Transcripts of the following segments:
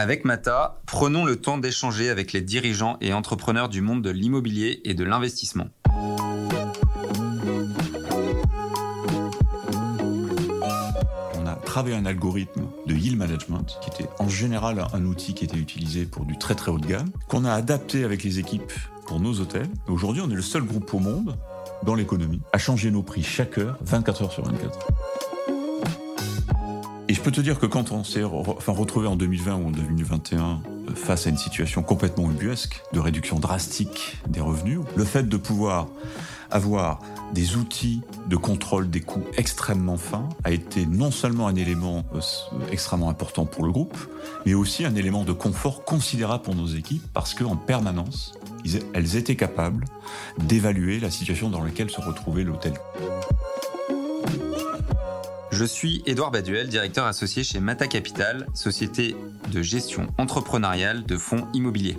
Avec Mata, prenons le temps d'échanger avec les dirigeants et entrepreneurs du monde de l'immobilier et de l'investissement. On a travaillé un algorithme de yield management qui était en général un outil qui était utilisé pour du très très haut de gamme, qu'on a adapté avec les équipes pour nos hôtels. Aujourd'hui, on est le seul groupe au monde dans l'économie à changer nos prix chaque heure, 24 heures sur 24. Et je peux te dire que quand on s'est retrouvé en 2020 ou en 2021 euh, face à une situation complètement ubuesque, de réduction drastique des revenus, le fait de pouvoir avoir des outils de contrôle des coûts extrêmement fins a été non seulement un élément euh, extrêmement important pour le groupe, mais aussi un élément de confort considérable pour nos équipes parce qu'en permanence, elles étaient capables d'évaluer la situation dans laquelle se retrouvait l'hôtel. Je suis Édouard Baduel, directeur associé chez Mata Capital, société de gestion entrepreneuriale de fonds immobiliers.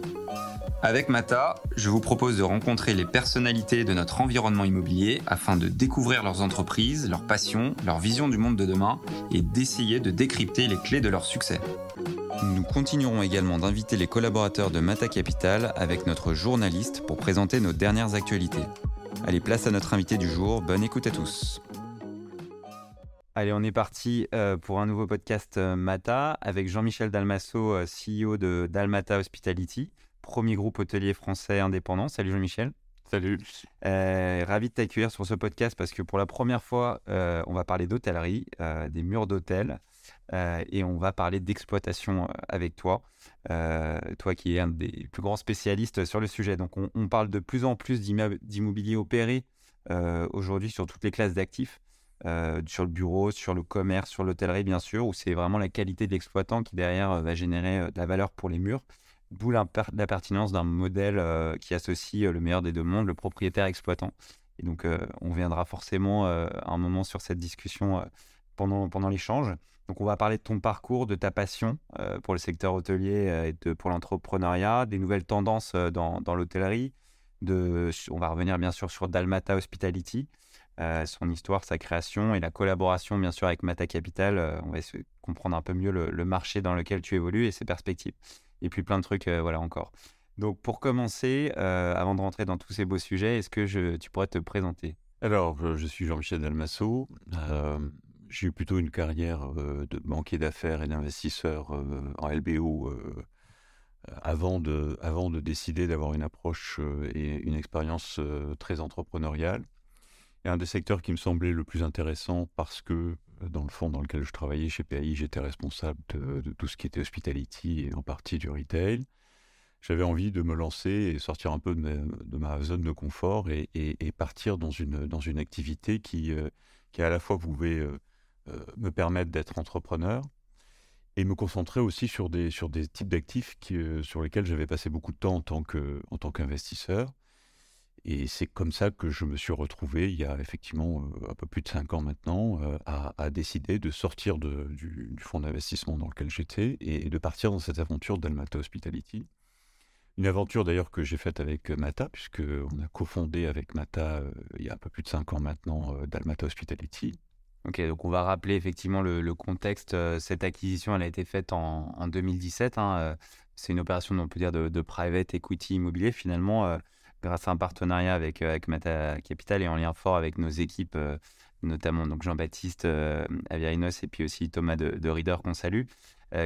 Avec Mata, je vous propose de rencontrer les personnalités de notre environnement immobilier afin de découvrir leurs entreprises, leurs passions, leur vision du monde de demain et d'essayer de décrypter les clés de leur succès. Nous continuerons également d'inviter les collaborateurs de Mata Capital avec notre journaliste pour présenter nos dernières actualités. Allez, place à notre invité du jour, bonne écoute à tous. Allez, on est parti euh, pour un nouveau podcast euh, Mata avec Jean-Michel Dalmasso, euh, CEO de Dalmata Hospitality, premier groupe hôtelier français indépendant. Salut Jean-Michel. Salut. ravi de t'accueillir sur ce podcast parce que pour la première fois, on va parler d'hôtellerie, des murs d'hôtel et on va parler d'exploitation avec toi, toi qui es un des plus grands spécialistes sur le sujet. Donc on, on parle de plus en plus d'immobilier opéré aujourd'hui sur toutes les classes d'actifs. Euh, sur le bureau, sur le commerce, sur l'hôtellerie, bien sûr, où c'est vraiment la qualité de l'exploitant qui, derrière, euh, va générer euh, de la valeur pour les murs. D'où la pertinence d'un modèle qui associe le meilleur des deux mondes, le propriétaire-exploitant. Et donc, on viendra forcément un moment sur cette discussion pendant, pendant l'échange. Donc, on va parler de ton parcours, de ta passion pour le secteur hôtelier et de, pour l'entrepreneuriat, des nouvelles tendances dans, dans l'hôtellerie. De, on va revenir bien sûr sur Dalmata Hospitality, euh, son histoire, sa création et la collaboration, bien sûr, avec Mata Capital. Euh, on va essayer de comprendre un peu mieux le, marché dans lequel tu évolues et ses perspectives. Et puis plein de trucs, euh, voilà, encore. Donc, pour commencer, avant de rentrer dans tous ces beaux sujets, est-ce que tu pourrais te présenter? Alors, je suis Jean-Michel Dalmasso. j'ai eu plutôt une carrière de banquier d'affaires et d'investisseur en LBO avant de décider d'avoir une approche et une expérience très entrepreneuriale. Et un des secteurs qui me semblait le plus intéressant parce que, euh, dans le fond dans lequel je travaillais chez PAI, j'étais responsable de, tout ce qui était hospitality et en partie du retail. J'avais envie de me lancer et sortir un peu de ma, zone de confort et, partir dans une, dans une activité qui, euh, qui à la fois pouvait euh, me permettre d'être entrepreneur et me concentrer aussi sur des, sur des types d'actifs sur lesquels j'avais passé beaucoup de temps en tant qu'investisseur. Et c'est comme ça que je me suis retrouvé, il y a effectivement un peu plus de cinq ans maintenant, à, décider de sortir du, fonds d'investissement dans lequel j'étais et, de partir dans cette aventure d'Almata Hospitality. Une aventure d'ailleurs que j'ai faite avec Mata, puisqu'on a cofondé avec Mata il y a un peu plus de cinq ans maintenant d'Almata Hospitality. Ok, donc on va rappeler effectivement le, contexte. Cette acquisition, elle a été faite en, 2017. Hein, c'est une opération, on peut dire, de private equity immobilier finalement grâce à un partenariat avec, euh, avec Mata Capital et en lien fort avec nos équipes, euh, notamment Jean-Baptiste euh, Aviarinos et puis aussi Thomas de, de qu'on salue,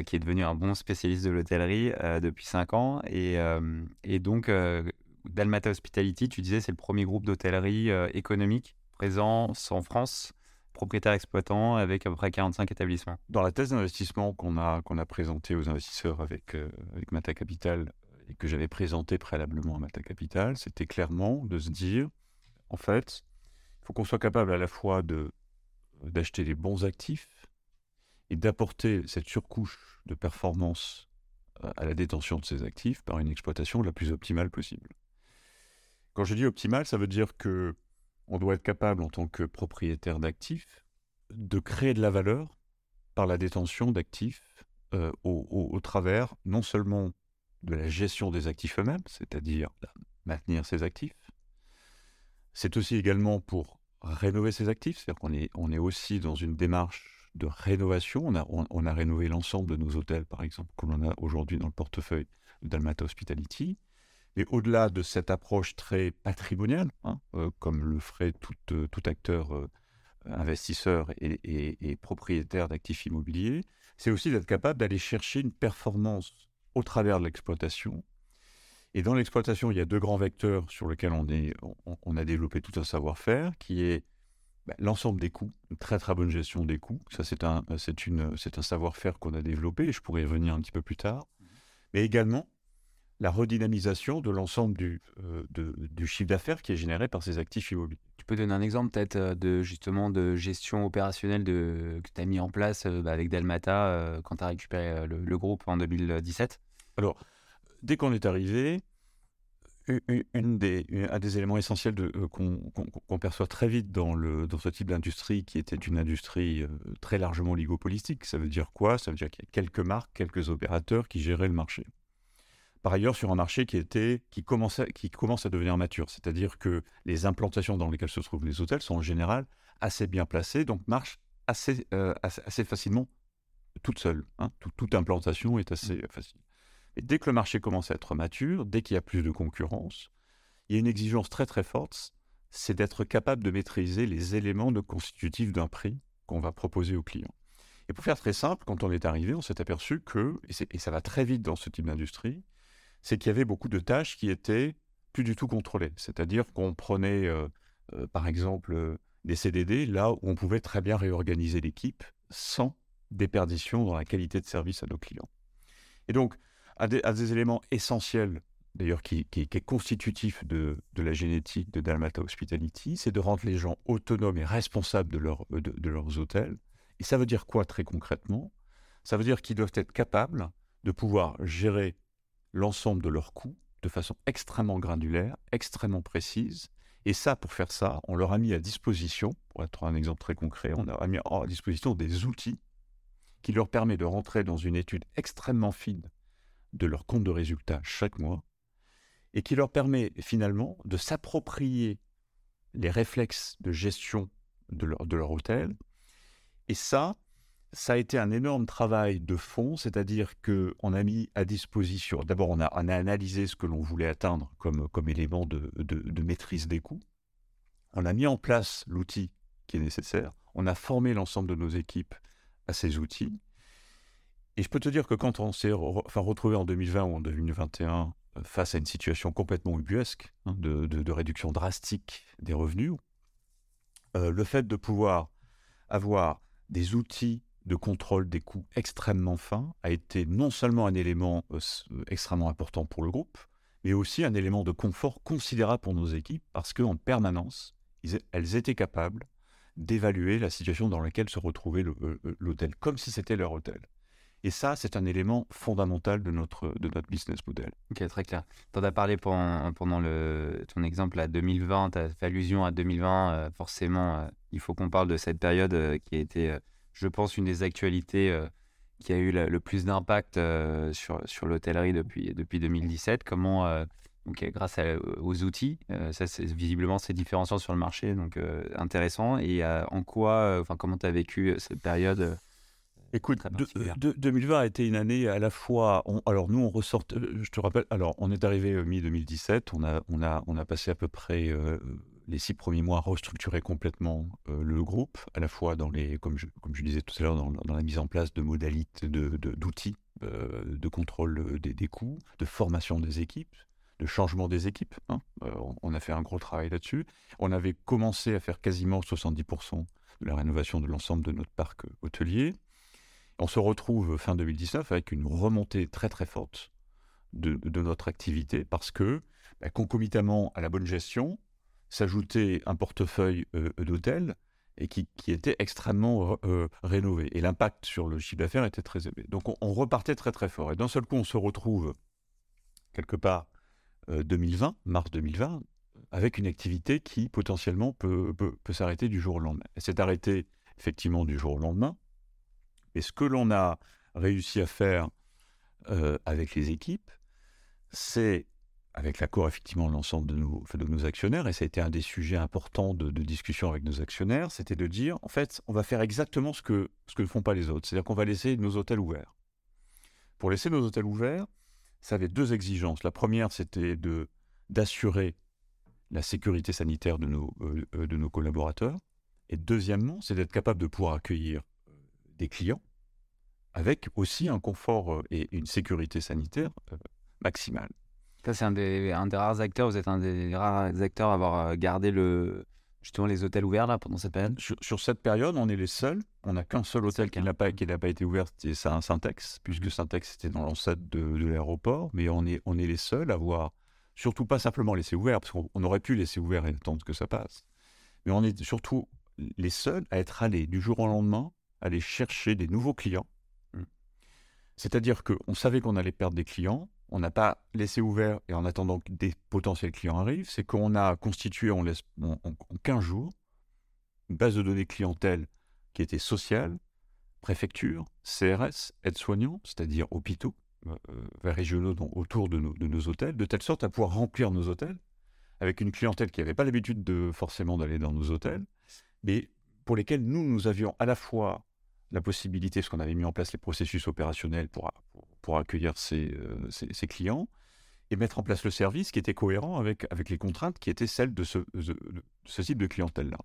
qui est devenu un bon spécialiste de l'hôtellerie depuis 5 ans. Et, donc, Dalmata Hospitality, tu disais, c'est le premier groupe d'hôtellerie économique présent en France propriétaire exploitant avec à peu près 45 établissements. Dans la thèse d'investissement qu'on a, présentée aux investisseurs avec, avec Mata Capital que j'avais présenté préalablement à Mata Capital, c'était clairement de se dire, en fait, il faut qu'on soit capable à la fois d'acheter les bons actifs et d'apporter cette surcouche de performance euh, à la détention de ces actifs par une exploitation la plus optimale possible. Quand je dis optimale, ça veut dire que on doit être capable en tant que propriétaire d'actifs de créer de la valeur par la détention d'actifs euh, au, travers non seulement de la gestion des actifs eux-mêmes, c'est-à-dire maintenir ces actifs. C'est aussi également pour rénover ces actifs, c'est-à-dire qu'on est, on est aussi dans une démarche de rénovation. On a, on, a rénové l'ensemble de nos hôtels, par exemple, que l'on a aujourd'hui dans le portefeuille de Dalmata Hospitality. Mais au-delà de cette approche très patrimoniale, hein, euh, comme le ferait tout, euh, tout acteur euh, investisseur et, et propriétaire d'actifs immobiliers, c'est aussi d'être capable d'aller chercher une performance au travers de l'exploitation. Et dans l'exploitation, il y a deux grands vecteurs sur lesquels on, est, on a développé tout un savoir-faire, qui est bah, l'ensemble des coûts, une très très bonne gestion des coûts. Ça, c'est un, c'est une, c'est un savoir-faire qu'on a développé, et je pourrais y revenir un petit peu plus tard. Mmh Mais également, la redynamisation de l'ensemble du, euh, du chiffre d'affaires qui est généré par ces actifs immobiliers. Tu peux donner un exemple peut-être euh, de justement de gestion opérationnelle que tu as mis en place euh, bah, avec Delmata quand tu as récupéré le, groupe en 2017 Alors, dès qu'on est arrivé, une des, un des éléments essentiels euh, qu'on perçoit très vite dans, ce type d'industrie, qui était une industrie euh, très largement oligopolistique, ça veut dire quoi? Ça veut dire qu'il y a quelques marques, quelques opérateurs qui géraient le marché. Par ailleurs, sur un marché qui, était, qui, commençait, qui commence à devenir mature, c'est-à-dire que les implantations dans lesquelles se trouvent les hôtels sont en général assez bien placées, donc marchent assez, euh, assez, facilement toutes seules. Hein. toute implantation est assez mmh. facile. Et dès que le marché commence à être mature, dès qu'il y a plus de concurrence, il y a une exigence très très forte, c'est d'être capable de maîtriser les éléments de constitutifs d'un prix qu'on va proposer au client. Et pour faire très simple, quand on est arrivé, on s'est aperçu que, et, ça va très vite dans ce type d'industrie, c'est qu'il y avait beaucoup de tâches qui étaient plus du tout contrôlées. C'est-à-dire qu'on prenait, euh, euh, par exemple, euh, des CDD là où on pouvait très bien réorganiser l'équipe sans déperdition dans la qualité de service à nos clients. Et donc, à des, éléments essentiels, d'ailleurs, qui, est constitutif de, la génétique de Dalmata Hospitality, c'est de rendre les gens autonomes et responsables de, leur, de, leurs hôtels. Et ça veut dire quoi très concrètement? Ça veut dire qu'ils doivent être capables de pouvoir gérer l'ensemble de leurs coûts de façon extrêmement granulaire, extrêmement précise. Et ça, pour faire ça, on leur a mis à disposition, pour être un exemple très concret, on a mis à disposition des outils qui leur permettent de rentrer dans une étude extrêmement fine de leur compte de résultat chaque mois et qui leur permet finalement de s'approprier les réflexes de gestion de leur, de leur hôtel. Et ça, ça a été un énorme travail de fond, c'est-à-dire qu'on a mis à disposition, d'abord on a, on analysé ce que l'on voulait atteindre comme, élément de, maîtrise des coûts, on a mis en place l'outil qui est nécessaire, on a formé l'ensemble de nos équipes à ces outils, et je peux te dire que quand on s'est retrouvé en 2020 ou en 2021 euh, face à une situation complètement ubuesque, hein, de, réduction drastique des revenus, euh, le fait de pouvoir avoir des outils de contrôle des coûts extrêmement fins a été non seulement un élément euh, extrêmement important pour le groupe, mais aussi un élément de confort considérable pour nos équipes parce qu'en permanence, elles étaient capables d'évaluer la situation dans laquelle se retrouvait l'hôtel, comme si c'était leur hôtel. Et ça, c'est un élément fondamental de notre, de notre business model. Ok, très clair. Tu en as parlé pendant, le, ton exemple à 2020, tu as fait allusion à 2020. Euh, forcément, euh, il faut qu'on parle de cette période euh, qui a été, je pense, une des actualités qui a eu le plus d'impact sur, sur l'hôtellerie depuis, depuis 2017. Comment, donc, grâce aux outils, ça, c'est, visiblement, c'est différenciant sur le marché, donc intéressant. Et en quoi, enfin, comment tu as vécu cette période Écoute, 2020 a été une année à la fois. alors nous, on ressort. Euh, je te rappelle. Alors, on est arrivé euh, mi 2017. On a, on a, on a passé à peu près euh, les six premiers mois restructurer complètement le groupe, à la fois dans les, comme je, disais tout à l'heure, dans, la mise en place de modalités, de, d'outils de, contrôle des, des, coûts, de formation des équipes, de changement des équipes. Hein. On, a fait un gros travail là-dessus. On avait commencé à faire quasiment 70% de la rénovation de l'ensemble de notre parc hôtelier. On se retrouve fin 2019 avec une remontée très très forte de, notre activité parce que, bah, concomitamment à la bonne gestion, s'ajoutait un portefeuille euh, d'hôtels et qui, était extrêmement euh, rénové. Et l'impact sur le chiffre d'affaires était très élevé. Donc on, repartait très très fort. Et d'un seul coup, on se retrouve quelque part 2020, euh, mars 2020, avec une activité qui potentiellement peut, peut s'arrêter du jour au lendemain. Elle s'est arrêtée effectivement du jour au lendemain. Et ce que l'on a réussi à faire euh, avec les équipes, c'est avec l'accord effectivement de l'ensemble de nos, actionnaires, et ça a été un des sujets importants de, discussion avec nos actionnaires, c'était de dire, en fait, on va faire exactement ce que, ce que ne font pas les autres, c'est-à-dire qu'on va laisser nos hôtels ouverts. Pour laisser nos hôtels ouverts, ça avait deux exigences. La première, c'était d'assurer la sécurité sanitaire de nos, euh, euh, de nos collaborateurs, et deuxièmement, c'est d'être capable de pouvoir accueillir euh, des clients avec aussi un confort et une sécurité sanitaire maximale. Ça, c'est un des, un des rares acteurs, vous êtes un des rares acteurs à avoir euh, gardé le, justement les hôtels ouverts là pendant cette période? Sur, cette période, on est les seuls. On n'a qu'un seul hôtel qui n'a pas, qui pas été ouvert, c'est un Syntex, puisque Syntex était dans l'ancêtre de, de l'aéroport. Mais on est, on est les seuls à avoir, surtout pas simplement laissé ouvert, parce qu'on aurait pu laisser ouvert et attendre que ça passe. Mais on est surtout les seuls à être allés du jour au lendemain, aller chercher des nouveaux clients. Mmh. C'est-à-dire qu'on savait qu'on allait perdre des clients, on n'a pas laissé ouvert et en attendant que des potentiels clients arrivent, c'est qu'on a constitué on laisse, en, 15 jours une base de données clientèle qui était sociale, préfecture, CRS, aides-soignants, c'est-à-dire hôpitaux euh, euh régionaux autour de nos, de nos, hôtels, de telle sorte à pouvoir remplir nos hôtels avec une clientèle qui n'avait pas l'habitude de forcément d'aller dans nos hôtels, mais pour lesquels nous, nous avions à la fois la possibilité, parce qu'on avait mis en place les processus opérationnels pour, pour, accueillir euh, ces, clients, et mettre en place le service qui était cohérent avec, avec les contraintes qui étaient celles de ce, de, ce type de clientèle-là.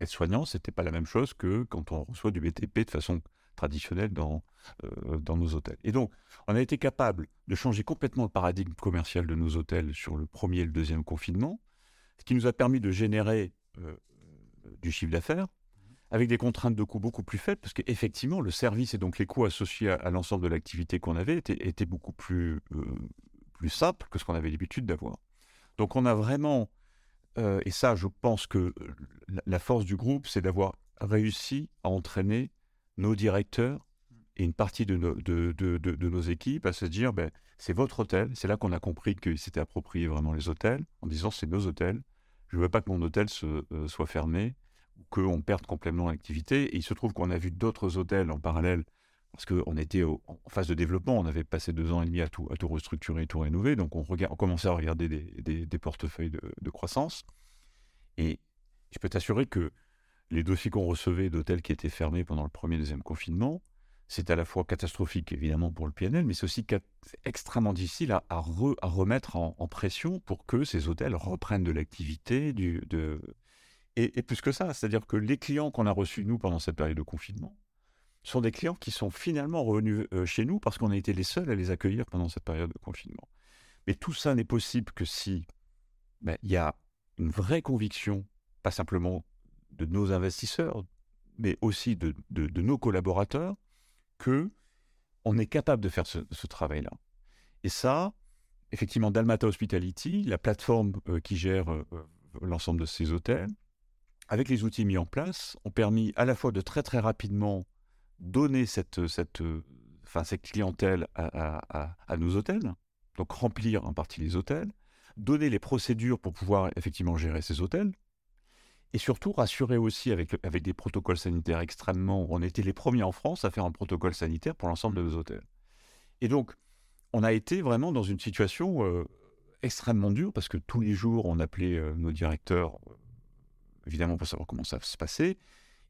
Être soignant, ce n'était pas la même chose que quand on reçoit du BTP de façon traditionnelle dans, euh, dans nos hôtels. Et donc, on a été capable de changer complètement le paradigme commercial de nos hôtels sur le premier et le deuxième confinement, ce qui nous a permis de générer euh, du chiffre d'affaires, avec des contraintes de coûts beaucoup plus faibles, parce qu'effectivement, le service et donc les coûts associés à, l'ensemble de l'activité qu'on avait étaient, beaucoup plus, euh, plus simples que ce qu'on avait l'habitude d'avoir. Donc on a vraiment, euh, et ça je pense que euh, la, force du groupe, c'est d'avoir réussi à entraîner nos directeurs et une partie de nos, de, de, nos équipes à se dire, ben, c'est votre hôtel, c'est là qu'on a compris qu'ils s'étaient approprié vraiment les hôtels, en disant c'est nos hôtels, je ne veux pas que mon hôtel se, soit fermé, qu'on perde complètement l'activité. Et il se trouve qu'on a vu d'autres hôtels en parallèle, parce qu'on était en phase de développement, on avait passé deux ans et demi à tout, à tout restructurer, tout rénover, donc on, regarde, on commençait à regarder des, des, portefeuilles de, croissance. Et je peux t'assurer que les dossiers qu'on recevait d'hôtels qui étaient fermés pendant le premier et deuxième confinement, c'est à la fois catastrophique évidemment pour le PNL, mais c'est aussi extrêmement difficile à, à, remettre en, en, pression pour que ces hôtels reprennent de l'activité, de, et, plus que ça, c'est-à-dire que les clients qu'on a reçus, nous, pendant cette période de confinement, sont des clients qui sont finalement revenus euh, chez nous parce qu'on a été les seuls à les accueillir pendant cette période de confinement. Mais tout ça n'est possible que si ben, il y a une vraie conviction, pas simplement de nos investisseurs, mais aussi de, nos collaborateurs, que on est capable de faire ce, travail-là. Et ça, effectivement, Dalmata Hospitality, la plateforme euh, qui gère euh, l'ensemble de ces hôtels, avec les outils mis en place, ont permis à la fois de très très rapidement donner cette, cette, enfin, cette clientèle à, nos hôtels, donc remplir en partie les hôtels, donner les procédures pour pouvoir effectivement gérer ces hôtels, et surtout rassurer aussi avec, avec des protocoles sanitaires extrêmement... On était les premiers en France à faire un protocole sanitaire pour l'ensemble de nos hôtels. Et donc, on a été vraiment dans une situation euh, extrêmement dure, parce que tous les jours, on appelait euh, nos directeurs évidemment pour savoir comment ça se passait.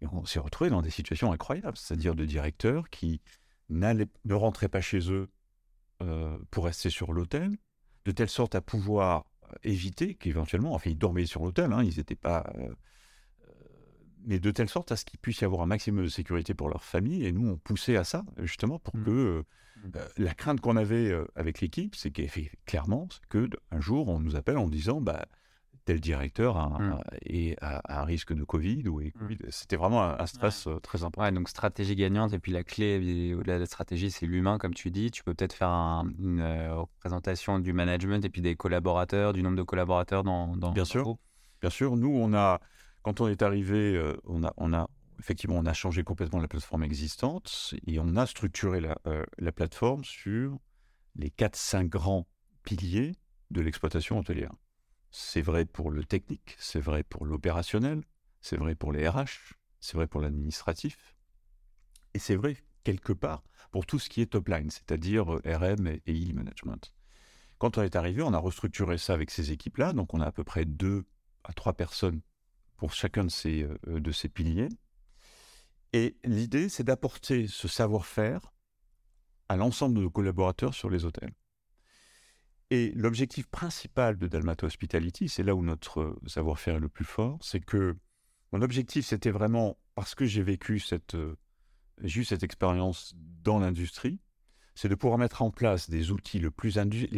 Et on s'est retrouvé dans des situations incroyables, c'est-à-dire de directeurs qui ne rentraient pas chez eux euh, pour rester sur l'hôtel, de telle sorte à pouvoir euh, éviter qu'éventuellement, enfin ils dormaient sur l'hôtel, hein, ils n'étaient pas... Euh, mais de telle sorte à ce qu'il puisse y avoir un maximum de sécurité pour leur famille. Et nous, on poussait à ça, justement, pour mmh. que mmh. la crainte qu'on avait avec l'équipe, c'est clairement, que un jour, on nous appelle en disant, bah, tel directeur a, est à, un risque de Covid. Ou, mmh. C'était vraiment un, stress euh, très important. Ouais, donc stratégie gagnante. Et puis la clé de la stratégie, c'est l'humain, comme tu dis. Tu peux peut-être faire une euh, représentation du management et puis des collaborateurs, du nombre de collaborateurs dans, dans Bien sûr. Bien sûr. Nous, on a, quand on est arrivé, euh, on, a, on a effectivement, on a changé complètement la plateforme existante et on a structuré la, la plateforme sur les 4-5 grands piliers de l'exploitation hôtelière. C'est vrai pour le technique, c'est vrai pour l'opérationnel, c'est vrai pour les RH, c'est vrai pour l'administratif, et c'est vrai quelque part pour tout ce qui est top line, c'est-à-dire euh, RM et, e management. Quand on est arrivé, on a restructuré ça avec ces équipes-là. Donc, on a à peu près deux à trois personnes pour chacun de ces, euh, de ces piliers. Et l'idée, c'est d'apporter ce savoir-faire à l'ensemble de nos collaborateurs sur les hôtels. Et l'objectif principal de Dalmata Hospitality, c'est là où notre savoir-faire est le plus fort, c'est que mon objectif, c'était vraiment, parce que j'ai vécu cette, euh, cette expérience dans l'industrie, c'est de pouvoir mettre en place des outils les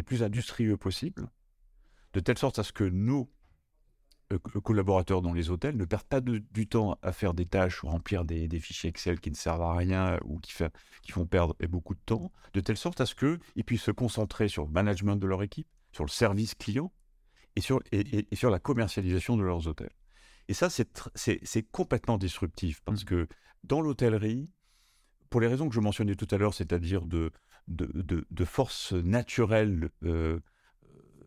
plus industrieux possibles, de telle sorte à ce que nos euh, collaborateurs dans les hôtels ne perdent pas du temps à faire des tâches ou remplir des, fichiers Excel qui ne servent à rien ou qui, qui font perdre beaucoup de temps, de telle sorte à ce qu'ils puissent se concentrer sur le management de leur équipe, sur le service client et sur, et, sur la commercialisation de leurs hôtels. Et ça, c'est complètement disruptif parce mmh. que dans l'hôtellerie, pour les raisons que je mentionnais tout à l'heure, c'est-à-dire de, de, de, force naturelle euh,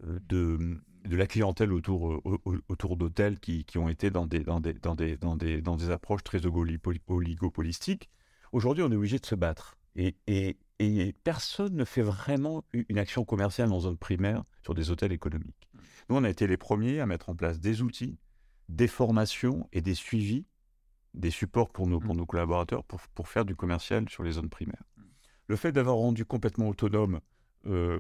de, de la clientèle autour, euh, autour d'hôtels qui, qui, ont été dans des, dans des, dans des, dans des, dans des approches très oligopolistiques. Aujourd'hui, on est obligé de se battre. Et, et, et, personne ne fait vraiment une action commerciale en zone primaire sur des hôtels économiques. Nous, on a été les premiers à mettre en place des outils, des formations et des suivis, des supports pour nos, pour mmh. nos collaborateurs pour, pour faire du commercial sur les zones primaires. Le fait d'avoir rendu complètement autonome euh,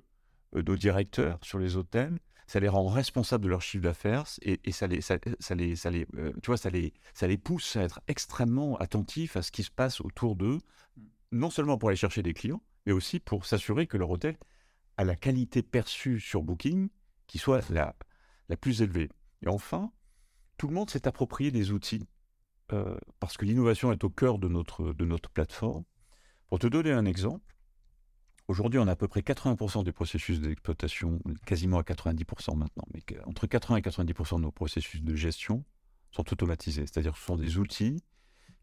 nos directeurs sur les hôtels, ça les rend responsables de leur chiffre d'affaires et, ça les, ça, les, ça les, euh, tu vois, ça les, ça les pousse à être extrêmement attentifs à ce qui se passe autour d'eux, mmh. non seulement pour aller chercher des clients, mais aussi pour s'assurer que leur hôtel a la qualité perçue sur Booking qui soit la, la plus élevée. Et enfin, tout le monde s'est approprié des outils euh, parce que l'innovation est au cœur de notre, de notre plateforme. Pour te donner un exemple, Aujourd'hui, on a à peu près 80% des processus d'exploitation, quasiment à 90% maintenant, mais entre 80 et 90% de nos processus de gestion sont automatisés. C'est-à-dire que ce sont des outils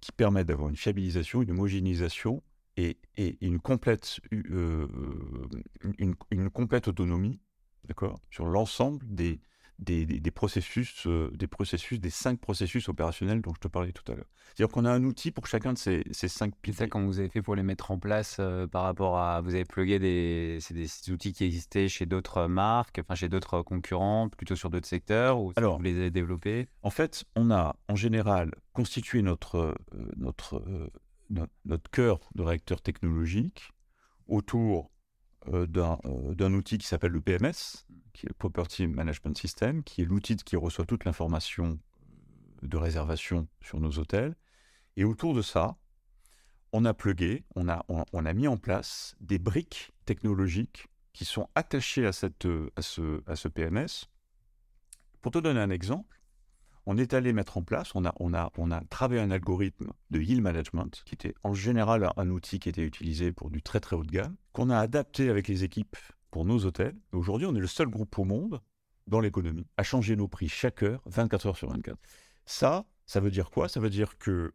qui permettent d'avoir une fiabilisation, une homogénéisation et, une, complète, euh, une, complète autonomie sur l'ensemble des, des, processus, euh, des processus, des cinq processus opérationnels dont je te parlais tout à l'heure. C'est-à-dire qu'on a un outil pour chacun de ces, ces cinq piliers. C'est ça quand vous avez fait pour les mettre en place euh, par rapport à, vous avez plugué des, des outils qui existaient chez d'autres marques, enfin chez d'autres concurrents, plutôt sur d'autres secteurs, ou Alors, vous les avez développés? En fait, on a en général constitué notre, euh, notre, notre, notre cœur de réacteur technologique autour d'un outil qui s'appelle le PMS, qui est le Property Management System, qui est l'outil qui reçoit toute l'information euh, de réservation sur nos hôtels. Et autour de ça, on a plugué, on a, on, a mis en place des briques technologiques qui sont attachées à, cette, à, ce, à ce PMS. Pour te donner un exemple, on est allé mettre en place, on a, on a, on a travaillé un algorithme de yield management, qui était en général un outil qui était utilisé pour du très très haut de gamme, qu'on a adapté avec les équipes pour nos hôtels. Aujourd'hui, on est le seul groupe au monde dans l'économie à changer nos prix chaque heure, 24 heures sur 24. Ça, ça veut dire quoi? Ça veut dire que,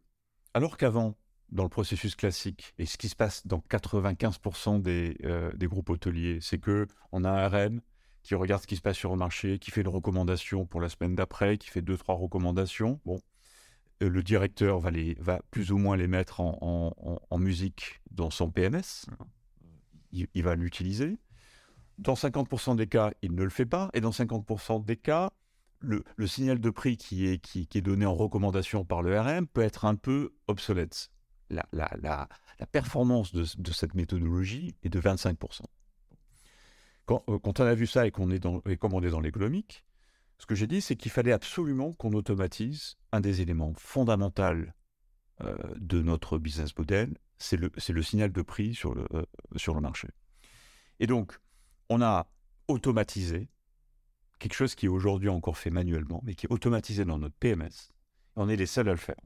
alors qu'avant, dans le processus classique, et ce qui se passe dans 95% des, euh, des, groupes hôteliers, c'est que on a un RM qui regarde ce qui se passe sur le marché, qui fait une recommandation pour la semaine d'après, qui fait deux, trois recommandations. Bon, euh, le directeur va, les, va plus ou moins les mettre en, en, musique dans son PMS. Il, il va l'utiliser. Dans 50% des cas, il ne le fait pas. Et dans 50% des cas, le, signal de prix qui est, qui, est, donné en recommandation par le RM peut être un peu obsolète. La, la, la, performance de, cette méthodologie est de 25%. Quand, euh, quand on a vu ça et qu'on est dans, et comme on est dans l'économique, ce que j'ai dit, c'est qu'il fallait absolument qu'on automatise un des éléments fondamentaux euh, de notre business model, c'est le, le, signal de prix sur le, euh, sur le marché. Et donc, on a automatisé quelque chose qui est aujourd'hui encore fait manuellement, mais qui est automatisé dans notre PMS. On est les seuls à le faire.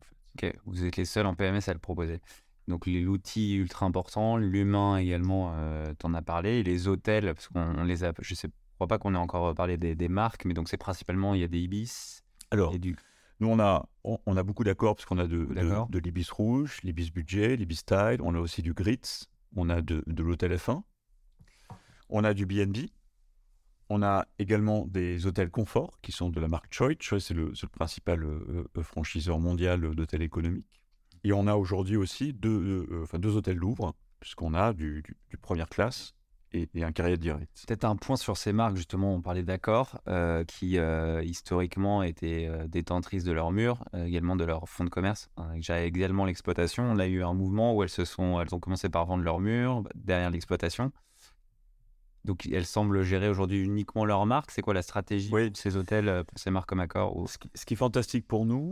Vous êtes les seuls en PMS à le proposer. Donc l'outil ultra important, l'humain également, euh, tu en as parlé, et les hôtels, parce qu'on les a, je sais, crois pas qu'on ait encore parlé des, marques, mais donc c'est principalement, il y a des Ibis. Alors, du... nous on a, on, a beaucoup d'accords, parce qu'on a de, de, l'Ibis rouge, l'Ibis budget, l'Ibis style, on a aussi du Grits, on a de, de l'hôtel F1, on a du BNB. On a également des hôtels confort qui sont de la marque Choice. Choice, c'est le, principal euh, euh, franchiseur mondial d'hôtels économiques. Et on a aujourd'hui aussi deux, euh, enfin deux hôtels Louvre, puisqu'on a du, première classe et, un carrière direct. Peut-être un point sur ces marques, justement, on parlait d'Accor, euh, qui euh, historiquement étaient détentrices de leurs murs, également de leur fonds de commerce, hein, J'ai également l'exploitation. On a eu un mouvement où elles, se sont, elles ont commencé par vendre leurs murs derrière l'exploitation. Donc elles semblent gérer aujourd'hui uniquement leurs marques. C'est quoi la stratégie de ces hôtels pour ces marques comme Accor ou... ce, qui, est fantastique pour nous,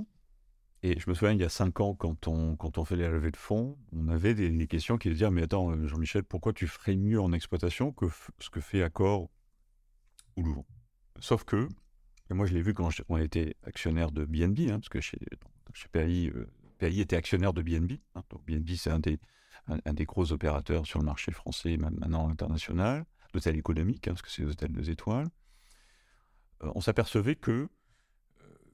et je me souviens, il y a cinq ans, quand on, quand on fait les levées de fonds, on avait des, questions qui disaient Mais attends, euh, Jean-Michel, pourquoi tu ferais mieux en exploitation que ce que fait Accor ou Louvre? Sauf que, et moi je l'ai vu quand on était actionnaire de BNB, hein, parce que chez, chez PAI, euh, PAI était actionnaire de BNB. Hein, donc BNB, c'est un des, un, des gros opérateurs sur le marché français, maintenant international, d'hôtels économiques, hein, parce que c'est des hôtels deux étoiles. Euh, on s'apercevait que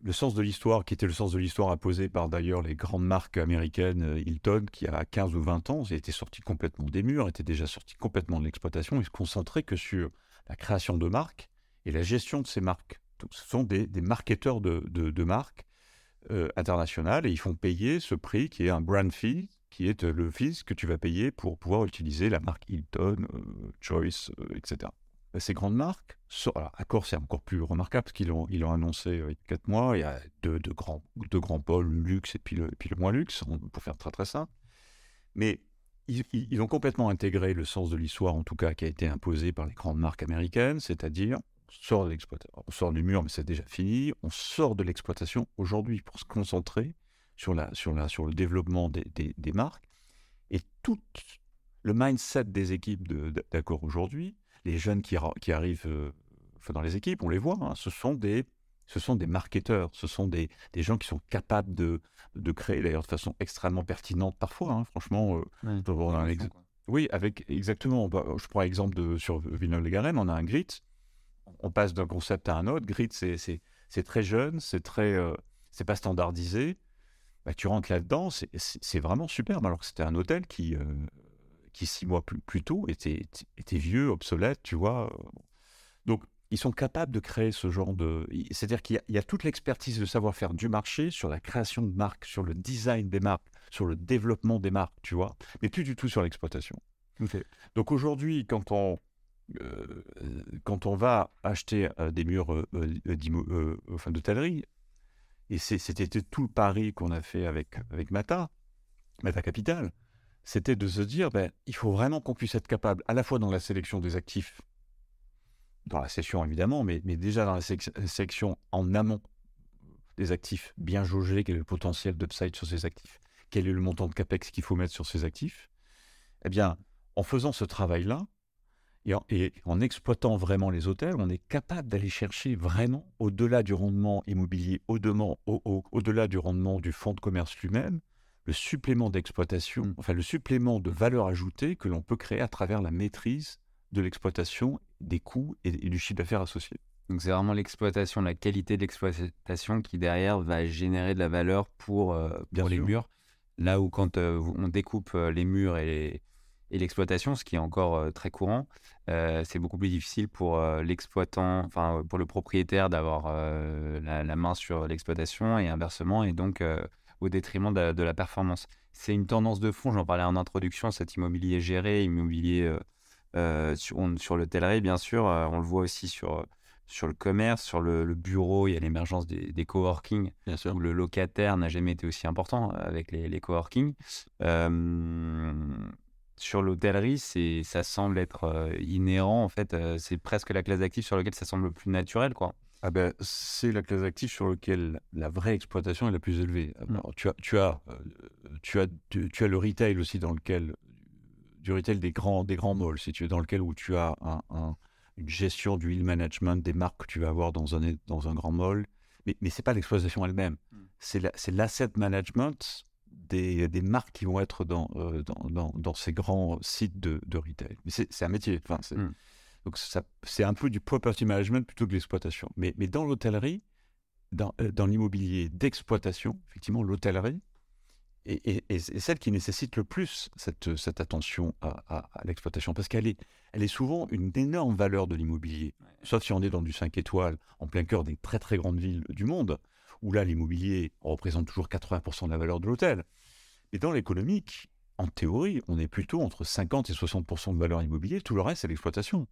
le sens de l'histoire, qui était le sens de l'histoire imposé par d'ailleurs les grandes marques américaines, euh, Hilton, qui a 15 ou 20 ans, était sorti complètement des murs, était déjà sorti complètement de l'exploitation, et se concentrait que sur la création de marques et la gestion de ces marques. Ce sont des, marketeurs de, marques euh, internationales, et ils font payer ce prix qui est un brand fee, qui est euh, le fee que tu vas payer pour pouvoir utiliser la marque Hilton, Choice, etc. Bah, ces grandes marques, alors Accor c'est encore plus remarquable parce qu'ils l'ont ils ont annoncé euh, il y a 4 mois, il y a deux, grands, deux grands pôles, le luxe et puis le, puis le moins luxe, pour faire très très simple. Mais ils, ont complètement intégré le sens de l'histoire, en tout cas, qui a été imposé par les grandes marques américaines, c'est-à-dire on sort de on sort du mur, mais c'est déjà fini, on sort de l'exploitation aujourd'hui pour se concentrer sur, la, sur, la, sur le développement des, des, marques. Et tout le mindset des équipes d'Accor aujourd'hui, les jeunes qui, qui arrivent euh, dans les équipes, on les voit, hein, ce sont des ce sont des marketeurs, ce sont des, des gens qui sont capables de, de créer, d'ailleurs de façon extrêmement pertinente parfois, hein, franchement. Euh, oui, avec exactement. Bah, je prends l'exemple de sur Villeneuve-les-Garennes, on a un grit, on passe d'un concept à un autre. Grit, c'est très jeune, c'est très, euh, c'est pas standardisé. Bah, tu rentres là-dedans, c'est vraiment superbe. Alors que c'était un hôtel qui, qui six mois plus, plus tôt était, était, vieux, obsolète, tu vois. Donc, ils sont capables de créer ce genre de... C'est-à-dire qu'il y, a toute l'expertise, de savoir-faire du marché sur la création de marques, sur le design des marques, sur le développement des marques, tu vois, mais plus du tout sur l'exploitation. Donc aujourd'hui, quand on, euh, quand on va acheter euh, des murs euh, enfin, d'hôtellerie, et c'était tout le pari qu'on a fait avec, avec Mata, Mata Capital, c'était de se dire, ben, il faut vraiment qu'on puisse être capable, à la fois dans la sélection des actifs, dans la session évidemment, mais, mais déjà dans la sélection en amont des actifs, bien jauger quel est le potentiel d'upside sur ces actifs, quel est le montant de capex qu'il faut mettre sur ces actifs, eh bien, en faisant ce travail-là, et en, exploitant vraiment les hôtels, on est capable d'aller chercher vraiment au-delà du rendement immobilier, au-delà du rendement du fonds de commerce lui-même, le supplément d'exploitation, enfin le supplément de valeur ajoutée que l'on peut créer à travers la maîtrise de l'exploitation, des coûts et, du chiffre d'affaires associé. Donc c'est vraiment l'exploitation, la qualité de l'exploitation qui derrière va générer de la valeur pour, euh, les murs. Là où quand euh, on découpe euh, les murs et, l'exploitation, ce qui est encore très courant, c'est beaucoup plus difficile pour l'exploitant, enfin pour le propriétaire d'avoir la, la, main sur l'exploitation et inversement. Et donc au détriment de, la performance. C'est une tendance de fond, j'en parlais en introduction, cet immobilier géré, immobilier euh, euh, sur, sur l'hôtellerie, bien sûr, euh, on le voit aussi sur, sur le commerce, sur le, bureau, il y a l'émergence des, des coworking, bien sûr. où le locataire n'a jamais été aussi important avec les, les coworking. sur l'hôtellerie, ça semble être inhérent, en fait, c'est presque la classe d'actifs sur laquelle ça semble le plus naturel, quoi ah ben, c'est la classe active sur laquelle la vraie exploitation est la plus élevée. Mmh. tu, as, tu, as, euh, tu, as, tu, as le retail aussi dans lequel du retail des grands, des grands malls, si tu es dans lequel où tu as un, une gestion du yield management des marques que tu vas avoir dans un, dans un grand mall. Mais, mais ce n'est pas l'exploitation elle-même. Mmh. C'est l'asset management des, des, marques qui vont être dans, euh, dans, dans, dans, ces grands sites de, de retail. Mais c'est un métier. Enfin, mmh. Donc c'est un peu du property management plutôt que l'exploitation. Mais, mais dans l'hôtellerie, dans, euh, dans l'immobilier d'exploitation, effectivement, l'hôtellerie est, est, celle qui nécessite le plus cette, cette attention à, à, l'exploitation, parce qu'elle est, elle est souvent une énorme valeur de l'immobilier. Sauf si on est dans du 5 étoiles, en plein cœur des très très grandes villes du monde, où là l'immobilier représente toujours 80% de la valeur de l'hôtel. Mais dans l'économique, en théorie, on est plutôt entre 50 et 60% de valeur immobilière, tout le reste, c'est l'exploitation.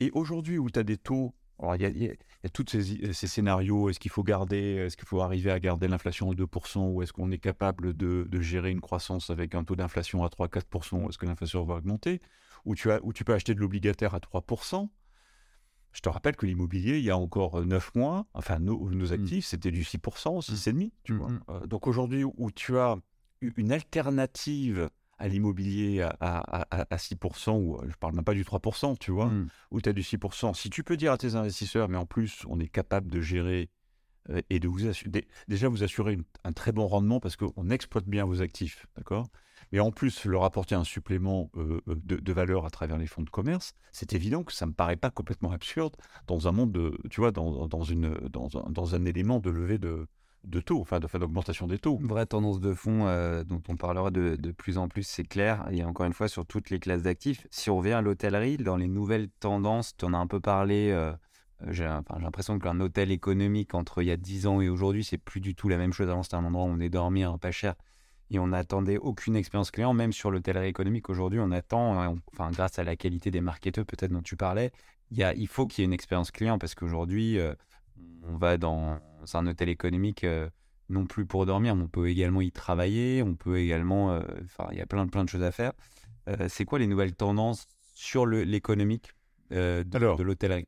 Et aujourd'hui, où tu as des taux, alors il y, a, tous ces, scénarios, est-ce qu'il faut garder, est-ce qu'il faut arriver à garder l'inflation à 2% ou est-ce qu'on est capable de, gérer une croissance avec un taux d'inflation à 3-4% est-ce que l'inflation va augmenter ou tu, as, ou tu peux acheter de l'obligataire à 3 je te rappelle que l'immobilier, il y a encore 9 mois, enfin nos, mmh. actifs, c'était du 6%, 6,5%. Tu mmh, vois. Mmh. Euh, donc aujourd'hui, où tu as une alternative à l'immobilier à, 6%, ou je ne parle même pas du 3%, tu vois, où tu as du 6%, si tu peux dire à tes investisseurs, mais en plus, on est capable de gérer euh, et de vous assurer, déjà vous assurer un très bon rendement parce qu'on exploite bien vos actifs, d'accord? Mais en plus leur apporter un supplément euh, euh, de, valeur à travers les fonds de commerce, c'est évident que ça ne me paraît pas complètement absurde dans un monde de, tu vois, dans, dans une, dans, un, dans un élément de levée de, de taux, enfin d'augmentation des taux. Vraie tendance de fond euh, dont on parlera de, de, plus en plus, c'est clair. Et encore une fois, sur toutes les classes d'actifs. Si on revient à l'hôtellerie, dans les nouvelles tendances, tu en as un peu parlé. j'ai l'impression qu'un hôtel économique entre il y a 10 ans et aujourd'hui, c'est plus du tout la même chose. Avant, c'était un endroit où on est dormir pas cher et on n'attendait aucune expérience client, même sur l'hôtellerie économique. Aujourd'hui, on attend, euh, enfin, grâce à la qualité des marketeurs, peut-être dont tu parlais, y a, il faut qu'il y ait une expérience client parce qu'aujourd'hui, euh, on va dans un hôtel économique euh, non plus pour dormir, mais on peut également y travailler, on peut également, enfin, il y a plein, plein de choses à faire. c'est quoi les nouvelles tendances sur l'économique de, de l'hôtellerie?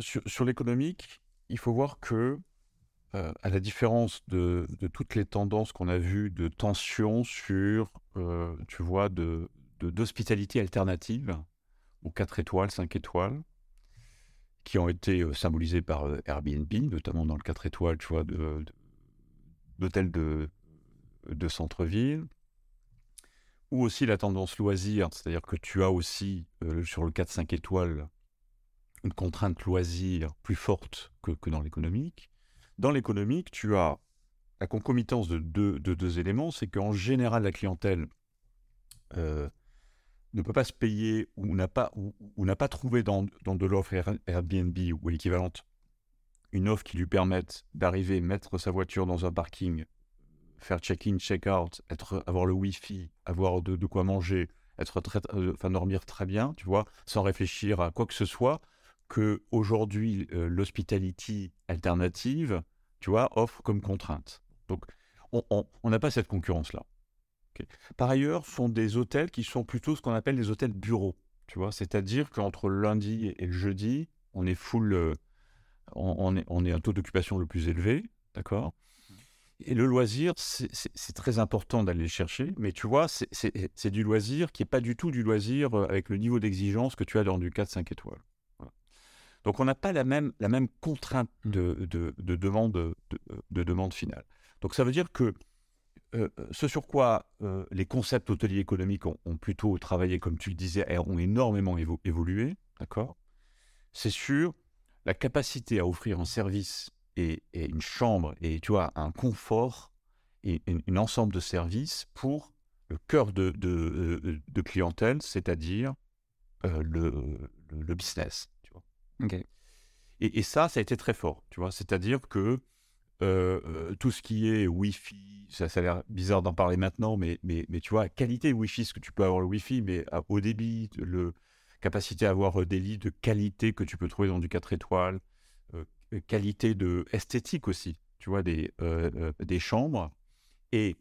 Sur, sur l'économique, il faut voir que euh, à la différence de, toutes les tendances qu'on a vues de tension sur, euh, tu vois, de d'hospitalité alternative aux 4 étoiles, 5 étoiles, qui ont été euh, symbolisées par Airbnb, notamment dans le 4 étoiles, tu vois, d'hôtels de, centre-ville, ou aussi la tendance loisir, c'est-à-dire que tu as aussi sur le 4-5 étoiles une contrainte loisir plus forte que, que dans l'économique. Dans l'économique, tu as la concomitance de deux, de deux éléments, c'est qu'en général, la clientèle euh, ne peut pas se payer ou n'a pas, ou, n'a pas trouvé dans, de l'offre Airbnb ou l'équivalente une offre qui lui permette d'arriver, mettre sa voiture dans un parking, faire check-in, check-out, être, avoir le Wi-Fi, avoir de, quoi manger, être euh, enfin, dormir très bien, tu vois, sans réfléchir à quoi que ce soit, que aujourd'hui euh, l'hospitality alternative, tu vois, offre comme contrainte. Donc, on n'a pas cette concurrence-là. Par ailleurs, ce sont des hôtels qui sont plutôt ce qu'on appelle des hôtels bureaux, tu vois, c'est-à-dire qu'entre le lundi et le jeudi, on est full, euh, on, est, on est un taux d'occupation le plus élevé, d'accord? Et le loisir, c'est très important d'aller le chercher, mais tu vois, c'est du loisir qui n'est pas du tout du loisir euh, avec le niveau d'exigence que tu as dans du 4-5 étoiles. Donc on n'a pas la même, la même contrainte mmh. de, de, demande, de, demande finale. Donc ça veut dire que euh, ce sur quoi euh, les concepts hôteliers économiques ont, plutôt travaillé, comme tu le disais, ont énormément évolué, d'accord? C'est sur la capacité à offrir un service et, une chambre et tu vois un confort et un ensemble de services pour le cœur de, de, de clientèle, c'est-à-dire euh, le, le, business. Et, ça, ça a été très fort, tu vois? C'est-à-dire que euh, euh, tout ce qui est Wi-Fi, ça, ça a l'air bizarre d'en parler maintenant, mais, mais, mais tu vois, qualité Wi-Fi, ce que tu peux avoir le Wi-Fi, mais au débit, le capacité à avoir euh, des lits de qualité que tu peux trouver dans du 4 étoiles, qualité de esthétique aussi, tu vois, des, des chambres, et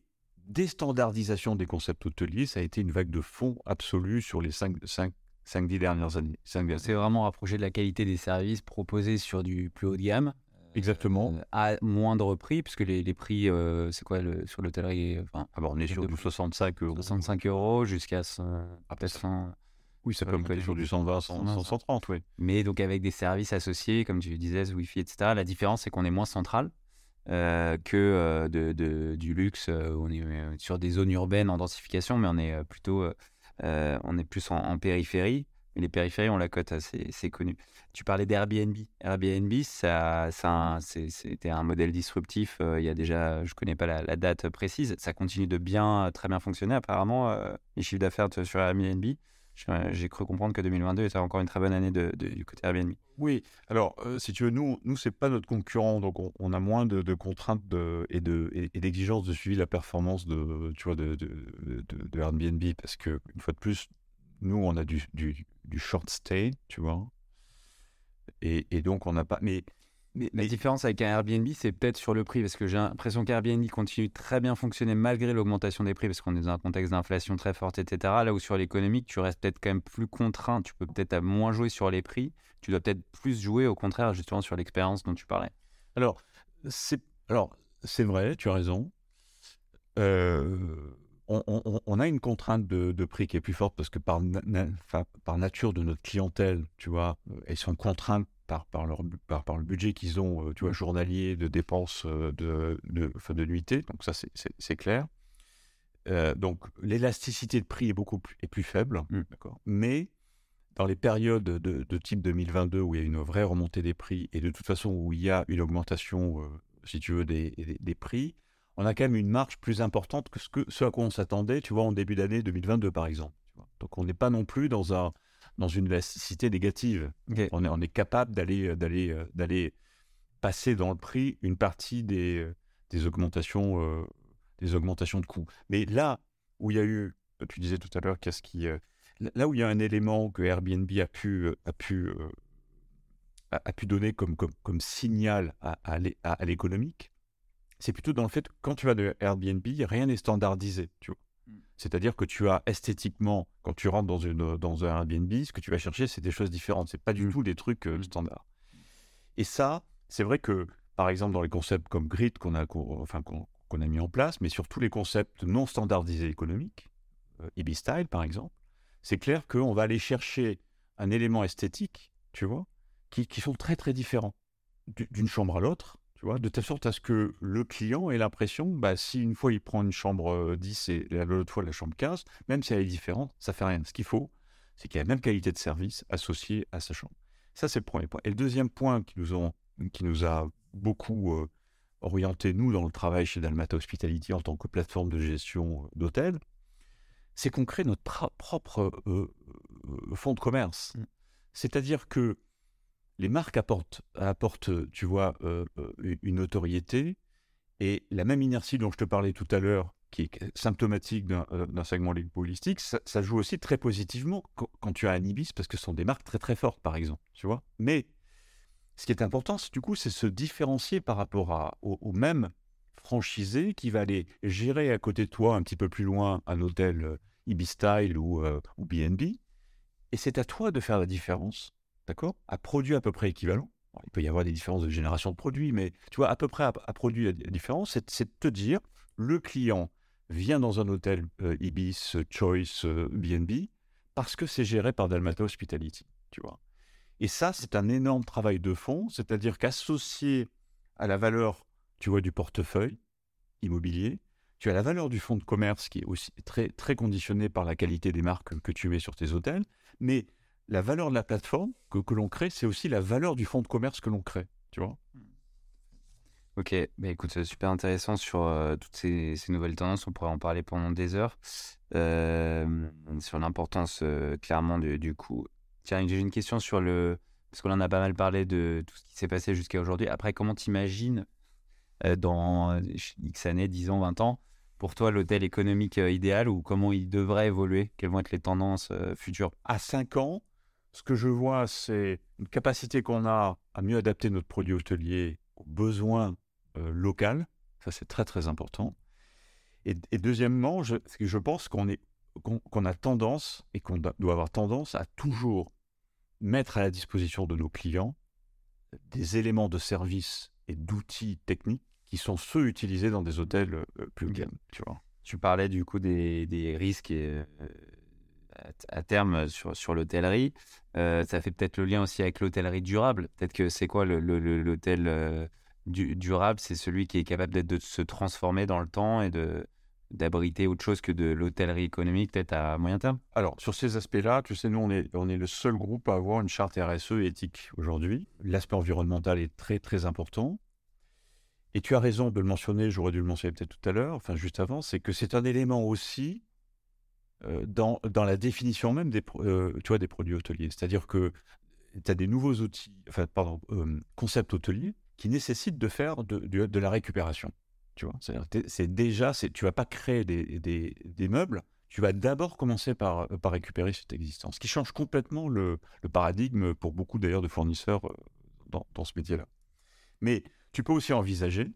déstandardisation des concepts hôteliers, ça a été une vague de fond absolue sur les 5, 5 5-10 dernières années. C'est vraiment rapproché de la qualité des services proposés sur du plus haut de gamme. Euh, Exactement. à moindre prix, puisque les, les prix, euh, c'est quoi le, sur l'hôtellerie enfin, ah bah, On est sur du 65 euros. 65 euros jusqu'à 100. Oui, ça peut monter sur du 120, 130, oui. Mais donc avec des services associés, comme tu disais, Wi-Fi, etc. La différence, c'est qu'on est moins central euh, que de, de, du luxe. on est sur des zones urbaines en densification, mais on est plutôt euh, on est plus en, périphérie. Les périphéries, on la cote assez, connue. Tu parlais d'Airbnb. Airbnb, ça, ça c'était un modèle disruptif. Euh, il y a déjà, je connais pas la, date précise. Ça continue de bien, très bien fonctionner. Apparemment, euh, les chiffres d'affaires sur Airbnb. J'ai cru comprendre que 2022 était encore une très bonne année du côté Airbnb. Oui, alors si tu veux, nous, nous c'est pas notre concurrent, donc on, a moins de, contraintes de, et d'exigences de, suivi de la performance de, tu vois, de, Airbnb, parce que une fois de plus, nous, on a du, du short stay, tu vois, et, et donc on n'a pas. Mais mais, la différence avec un Airbnb, c'est peut-être sur le prix, parce que j'ai l'impression qu'Airbnb continue très bien fonctionner malgré l'augmentation des prix, parce qu'on est dans un contexte d'inflation très forte, etc. Là où sur l'économique, tu restes peut-être quand même plus contraint, tu peux peut-être moins jouer sur les prix, tu dois peut-être plus jouer au contraire justement sur l'expérience dont tu parlais. Alors, c'est alors c'est vrai, tu as raison. Euh, on, a une contrainte de, prix qui est plus forte parce que par, par nature de notre clientèle, tu vois, elles sont contraintes par, leur, par, le budget qu'ils ont, euh, tu vois, mmh. journalier de dépenses euh, de, de, de nuitée. Donc ça, c'est clair. Euh, donc l'élasticité de prix est beaucoup plus, est plus faible, mmh. mais dans les périodes de, type 2022 où il y a une vraie remontée des prix et de toute façon où il y a une augmentation, si tu veux, des, des, prix, on a quand même une marge plus importante que ce, que, ce à quoi on s'attendait, tu vois, en début d'année 2022 par exemple. Donc on n'est pas non plus dans un, dans une élasticité négative. On, est, on est capable d'aller, euh, d'aller, euh, d'aller passer dans le prix une partie des, euh, des, augmentations, des augmentations de coûts. Mais là où il y a eu, tu disais tout à l'heure, qu'est-ce qui, là où il y a un élément que Airbnb a pu, a pu, a, pu donner comme, comme, comme signal à, à l'économique, c'est plutôt dans le fait que quand tu vas de Airbnb, rien n'est standardisé. Tu vois. C'est-à-dire que tu as esthétiquement, quand tu rentres dans, une, dans un Airbnb, ce que tu vas chercher, c'est des choses différentes. C'est pas du mmh. tout des trucs euh, mmh. standards. Et ça, c'est vrai que, par exemple, dans les concepts comme Grid qu'on a, enfin, qu'on, a mis en place, mais sur tous les concepts non standardisés économiques, euh, Style par exemple, c'est clair qu'on va aller chercher un élément esthétique, tu vois, qui, qui sont très très différents d'une chambre à l'autre de telle sorte à ce que le client ait l'impression, bah, si une fois il prend une chambre 10 et l'autre fois la chambre 15, même si elle est différente, ça fait rien. Ce qu'il faut, c'est qu'il y ait la même qualité de service associée à sa chambre. Ça, c'est le premier point. Et le deuxième point qui nous, ont, qui nous a beaucoup orienté, nous, dans le travail chez Dalmata Hospitality en tant que plateforme de gestion d'hôtels, c'est qu'on crée notre propre fonds de commerce. Mmh. C'est-à-dire que les marques apportent, apportent tu vois, euh, euh, une notoriété et la même inertie dont je te parlais tout à l'heure, qui est symptomatique d'un euh, segment holistique, ça, ça, joue aussi très positivement quand, tu as un Ibis, parce que ce sont des marques très très fortes, par exemple, tu vois. Mais ce qui est important, du coup, c'est se différencier par rapport à, au, même franchisé qui va aller gérer à côté de toi, un petit peu plus loin, un hôtel Ibis Style ou, ou BNB. Et c'est à toi de faire la différence d'accord? À produit à peu près équivalent. il peut y avoir des différences de génération de produits, mais tu vois, à peu près à, produit à différence, c'est de te dire, le client vient dans un hôtel euh, Ibis, Choice, BNB, euh, parce que c'est géré par Dalmata Hospitality, tu vois? Et ça, c'est un énorme travail de fond, c'est-à-dire qu'associé à la valeur, tu vois, du portefeuille immobilier, tu as la valeur du fonds de commerce qui est aussi très, très conditionné par la qualité des marques que tu mets sur tes hôtels, mais la valeur de la plateforme que, que l'on crée, c'est aussi la valeur du fonds de commerce que l'on crée. Tu vois Ok, bah écoute, c'est super intéressant sur euh, toutes ces, nouvelles tendances. On pourrait en parler pendant des heures. Euh, sur l'importance euh, clairement du, du coup. Tiens, j'ai une question sur le. Parce qu'on en a pas mal parlé de tout ce qui s'est passé jusqu'à aujourd'hui. Après, comment t'imagines dans X années, 10 ans, 20 ans, pour toi l'hôtel économique idéal ou comment il devrait évoluer? Quelles vont être les tendances futures? À 5 ans, ce que je vois, c'est une capacité qu'on a à mieux adapter notre produit hôtelier aux besoins euh, locaux. Ça, c'est très, très important. Et, deuxièmement, je, je pense qu'on a tendance et qu'on doit avoir tendance à toujours mettre à la disposition de nos clients des éléments de service et d'outils techniques qui sont ceux utilisés dans des hôtels euh, plus okay. tu vois. Tu parlais du coup des, des risques et, euh, à terme sur, sur l'hôtellerie. Euh, ça fait peut-être le lien aussi avec l'hôtellerie durable. Peut-être que c'est quoi l'hôtel euh, durable? C'est celui qui est capable de se transformer dans le temps et d'abriter autre chose que de l'hôtellerie économique, peut-être à moyen terme? Alors, sur ces aspects-là, tu sais, nous, on est, on est le seul groupe à avoir une charte RSE éthique aujourd'hui. L'aspect environnemental est très, très important. Et tu as raison de le mentionner, j'aurais dû le mentionner peut-être tout à l'heure, enfin juste avant, c'est que c'est un élément aussi euh, dans, dans la définition même des, euh, tu vois, des produits hôteliers. C'est-à-dire que tu as des nouveaux outils, enfin, pardon, euh, concepts hôteliers qui nécessitent de faire de, la récupération. Tu vois, t'es- c'est déjà, c'est, tu vas pas créer des, des, des meubles, tu vas d'abord commencer par, par récupérer cette existence, ce qui change complètement le, le paradigme pour beaucoup d'ailleurs de fournisseurs euh, dans, dans ce métier-là. Mais tu peux aussi envisager,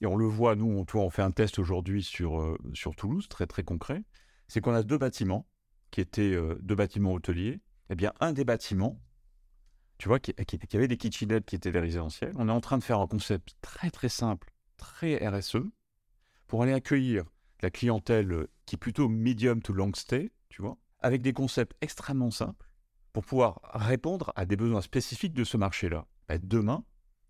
et on le voit, nous, on, tu vois, on fait un test aujourd'hui sur, euh, sur Toulouse, très très concret, c'est qu'on a deux bâtiments qui étaient euh, deux bâtiments hôteliers. Eh bien, un des bâtiments, tu vois, qui, avait des kitchenettes qui étaient des résidentiels, on est en train de faire un concept très très simple, très RSE, pour aller accueillir la clientèle euh, qui est plutôt medium to long stay, tu vois, avec des concepts extrêmement simples pour pouvoir répondre à des besoins spécifiques de ce marché-là. Bah, demain,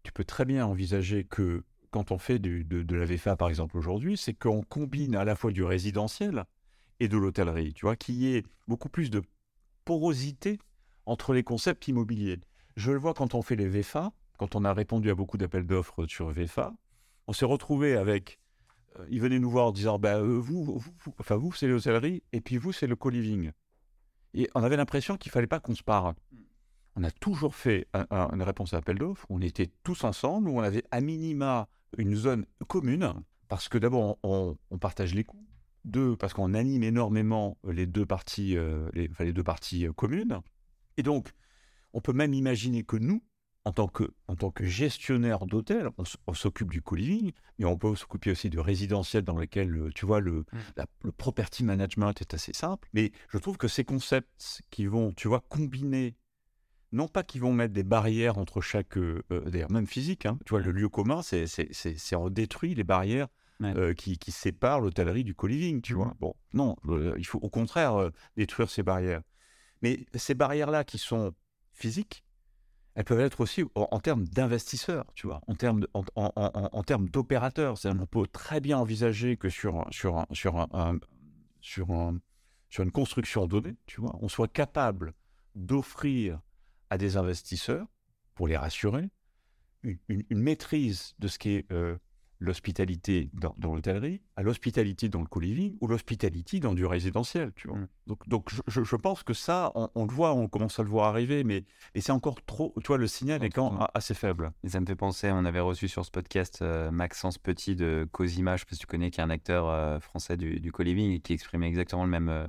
tu peux très bien envisager que quand on fait de, de la VFA, par exemple, aujourd'hui, c'est qu'on combine à la fois du résidentiel et de l'hôtellerie, tu vois, qu'il y ait beaucoup plus de porosité entre les concepts immobiliers. Je le vois quand on fait les VFA, quand on a répondu à beaucoup d'appels d'offres sur VFA, on s'est retrouvé avec. euh, ils venaient nous voir en disant bah, euh, vous, vous, vous- enfin, vous, c'est l'hôtellerie, et puis vous, c'est le co-living. Et on avait l'impression qu'il fallait pas qu'on se parle. On a toujours fait un- un- une réponse à appel d'offres. On était tous ensemble, où on avait à minima une zone commune, parce que d'abord, on partage les coûts. Deux, parce qu'on anime énormément les deux parties, euh, les, enfin, les deux parties euh, communes. Et donc, on peut même imaginer que nous, en tant que, en tant que gestionnaire d'hôtel, on, s'occupe du co-living, mais on peut s'occuper aussi de résidentiel dans lequel, euh, tu vois, le, la- le property management est assez simple. Mais je trouve que ces concepts qui vont, tu vois, combiner, non pas qu'ils vont mettre des barrières entre chaque, euh, euh, d'ailleurs même physique, hein, tu vois, le lieu commun, c'est on détruit les barrières Ouais. euh, qui, qui séparent l'hôtellerie du co-living, tu vois. Bon, non, euh, il faut au contraire euh, détruire ces barrières. Mais ces barrières-là qui sont physiques, elles peuvent être aussi en, en termes d'investisseurs, tu vois, en termes, de- en, en- en- termes d'opérateurs. On peut très bien envisager que sur, un- sur, un- sur, un- un- sur, un- sur une construction donnée, tu vois, on soit capable d'offrir à des investisseurs, pour les rassurer, une, une- une maîtrise de ce qu'est euh, l'hospitalité dans, dans l'hôtellerie, à l'hospitalité dans le co-living ou l'hospitalité dans du résidentiel, tu vois. Mm. Donc, donc je, je- pense que ça, on, on le voit, on commence à le voir arriver, mais et c'est encore trop, tu vois, le signal est quand assez faible. Et ça me fait penser, on avait reçu sur ce podcast euh, Maxence Petit de Cosima, je sais pas si tu connais, qui est un acteur euh, français du, du co-living et qui exprimait exactement le même, euh,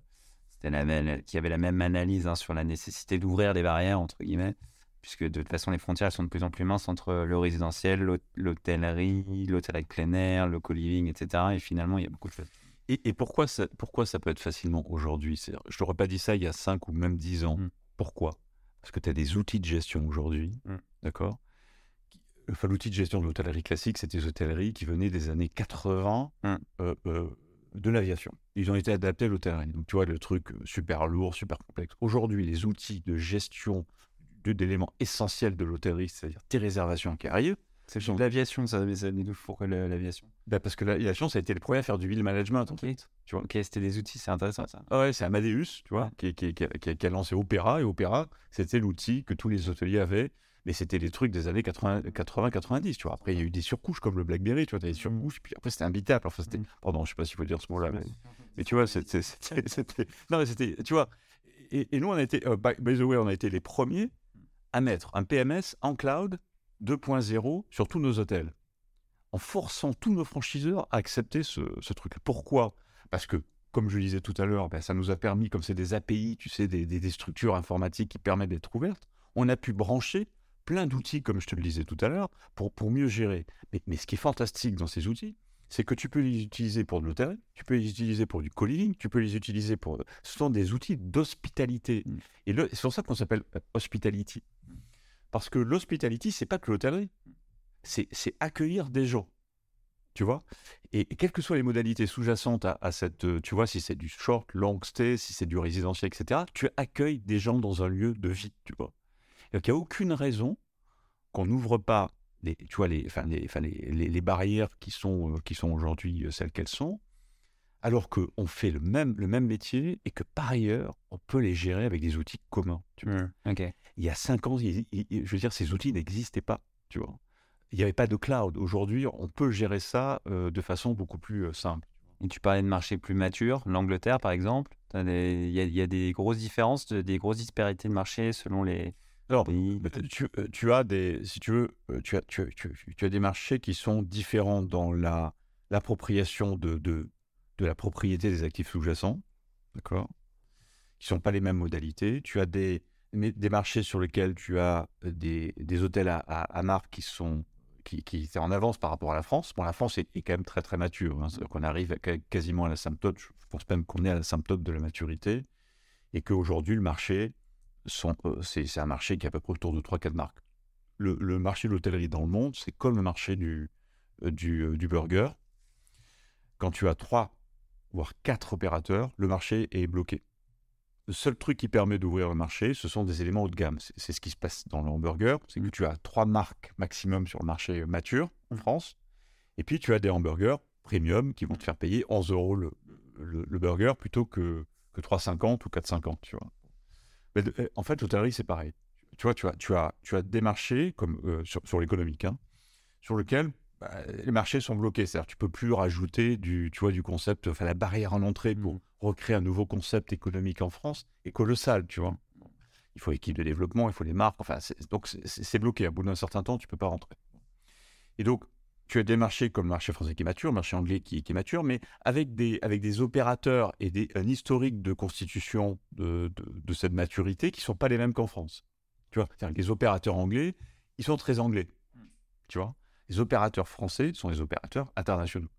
c'était la même- qui avait la même analyse hein, sur la nécessité d'ouvrir des barrières, entre guillemets, puisque de toute façon les frontières elles sont de plus en plus minces entre le résidentiel, l'hôt- l'hôtellerie, l'hôtel avec plein air, le co-living, etc. Et finalement, il y a beaucoup de choses. Et, et pourquoi, ça, pourquoi ça peut être facilement aujourd'hui? Je t'aurais pas dit ça il y a 5 ou même 10 ans. Mm. Pourquoi? Parce que tu as des outils de gestion aujourd'hui, Mm. d'accord? Enfin, l'outil de gestion de l'hôtellerie classique, c'était des hôtelleries qui venaient des années 80 Mm. euh, euh, de l'aviation. Ils ont été adaptés à l'hôtellerie. Donc, tu vois, le truc euh, super lourd, super complexe. Aujourd'hui, les outils de gestion de- d'éléments essentiels de l'hôtellerie, c'est-à-dire tes réservations qui arrivent, C'est sont- l'aviation, ça, ça pourquoi l'aviation? Bah, parce que l'aviation, ça a été le premier à faire du bill management, en Ok. fait. Tu vois Ok, c'était des outils, c'est intéressant ça. Ah ouais, c'est Amadeus, tu vois, qui, qui- qui- qui- qui a lancé Opera. Et Opera, c'était l'outil que tous les hôteliers avaient. Mais c'était des trucs des années 80-90, tu vois. Après, il y a eu des surcouches comme le BlackBerry, tu vois, des surcouches. Puis après, c'était imbitable. Enfin, c'était... Mm. Pardon, je sais pas s'il faut dire ce mot-là. Mais, mais tu vois, c'était... Non, mais c'était... Tu vois, et, et nous, on a été... euh, by, by the way, on a été les premiers à mettre un PMS en cloud 2.0 sur tous nos hôtels. En forçant tous nos franchiseurs à accepter ce, ce truc. Pourquoi? Parce que comme je le disais tout à l'heure, ben, ça nous a permis, comme c'est des API, tu sais, des, structures informatiques qui permettent d'être ouvertes, on a pu brancher plein d'outils, comme je te le disais tout à l'heure, pour, mieux gérer. Mais ce qui est fantastique dans ces outils, c'est que tu peux les utiliser pour de l'hôtellerie, tu peux les utiliser pour du co-living, tu peux les utiliser pour... Ce sont des outils d'hospitalité. Mm. Et le- c'est pour ça qu'on s'appelle hospitality. Parce que l'hospitality, c'est pas que l'hôtellerie, c'est c'est accueillir des gens. Tu vois? Et, et quelles que soient les modalités sous-jacentes à, à cette, euh, tu vois, si c'est du short, long stay, si c'est du résidentiel, etc., tu accueilles des gens dans un lieu de vie, tu vois. Donc, il n'y a aucune raison qu'on n'ouvre pas les, tu vois, les, enfin, les, enfin, les, les- les barrières qui sont, euh, qui sont aujourd'hui euh, celles qu'elles sont, alors qu'on fait le même, le même métier et que par ailleurs, on peut les gérer avec des outils communs. Tu vois. Ok. Il y a cinq ans, il- il- il- je veux dire, ces outils n'existaient pas, tu vois. Il n'y avait pas de cloud. Aujourd'hui, on peut gérer ça euh, de façon beaucoup plus euh, simple. Et tu parlais de marchés plus matures, l'Angleterre par exemple. Il y, y, a des grosses différences, des grosses disparités de marché selon les, alors, tu, euh, tu, as des, si tu veux, euh, tu as, tu, tu, as des marchés qui sont différents dans la l'appropriation de, de, de, la propriété des actifs sous-jacents, d'accord Qui sont pas les mêmes modalités. Tu as des, des marchés sur lesquels tu as des, des hôtels à, à, marque qui sont qui, qui étaient en avance par rapport à la France. Bon, la France est, quand même très très mature. Hein, qu'on arrive quasiment à la symptôme. Je pense même qu'on est à la symptôme de la maturité et qu'aujourd'hui le marché euh, c'est un marché qui est à peu près autour de 3-4 marques. Le, marché de l'hôtellerie dans le monde, c'est comme le marché du, euh, euh, du, burger. Quand tu as 3, voire 4 opérateurs, le marché est bloqué. Le seul truc qui permet d'ouvrir le marché, ce sont des éléments haut de gamme. C'est ce qui se passe dans le hamburger. C'est que mmh. tu as 3 marques maximum sur le marché mature en France. Et puis tu as des hamburgers premium qui vont te faire payer 11 euros le, le, burger plutôt que, que 3,50 ou 4,50. Tu vois. Mais eh, en fait, l'hôtellerie, c'est pareil. Tu vois, tu as, tu as, tu as des marchés, comme euh, sur, l'économique, hein, sur lesquels bah, les marchés sont bloqués. C'est-à-dire tu peux plus rajouter du, tu vois, du concept, enfin, la barrière en entrée pour mmh. recréer un nouveau concept économique en France est colossal, tu vois. Il faut équipe de développement, il faut les marques, enfin, donc c'est bloqué. À bout d'un certain temps, tu peux pas rentrer. Et donc, tu as des marchés comme le marché français qui est mature, le marché anglais qui, est mature, mais avec des, avec des opérateurs et des, un historique de constitution de, de, cette maturité qui ne sont pas les mêmes qu'en France. Tu vois, les opérateurs anglais, ils sont très anglais. Tu vois, les opérateurs français sont des opérateurs internationaux.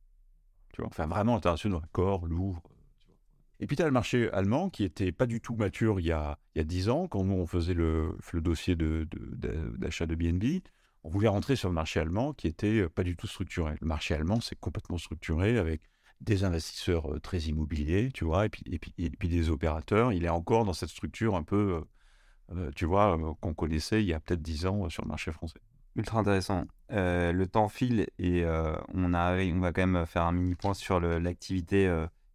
Tu vois, enfin vraiment internationaux, Accor, Louvre. Et puis tu as le marché allemand qui était pas du tout mature il y a, il y a 10 ans, quand nous on faisait le, le dossier d'achat de, de, de BNB on voulait rentrer sur le marché allemand qui était euh, pas du tout structuré. Le marché allemand, c'est complètement structuré avec des investisseurs euh, très immobiliers, tu vois, et puis, des opérateurs. Il est encore dans cette structure un peu, euh, tu vois, qu'on connaissait il y a peut-être 10 ans sur le marché français. Ultra intéressant. le temps file et on, va quand même faire un mini point sur l'activité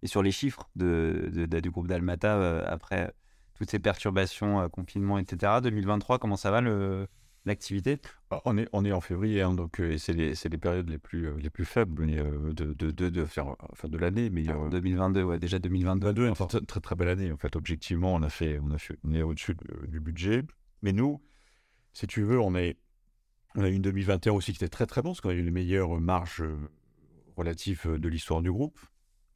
et sur les chiffres du groupe d'Almata après toutes ces perturbations, confinement, etc. 2023, comment ça va le, l'activité? Ah, on est, on est en février, hein, donc euh, c'est les, les, périodes les plus, euh, les plus faibles euh, de, de, de, faire, enfin, de l'année. Mais 2022, ouais, déjà 2022. enfin, très, très, très belle année. En fait, objectivement, on, a fait, on, a fait, on est au-dessus du budget. Mais nous, si tu veux, on, est, on a eu une 2021 aussi qui était très très bon, parce qu'on a eu les meilleures marges relatives de l'histoire du groupe,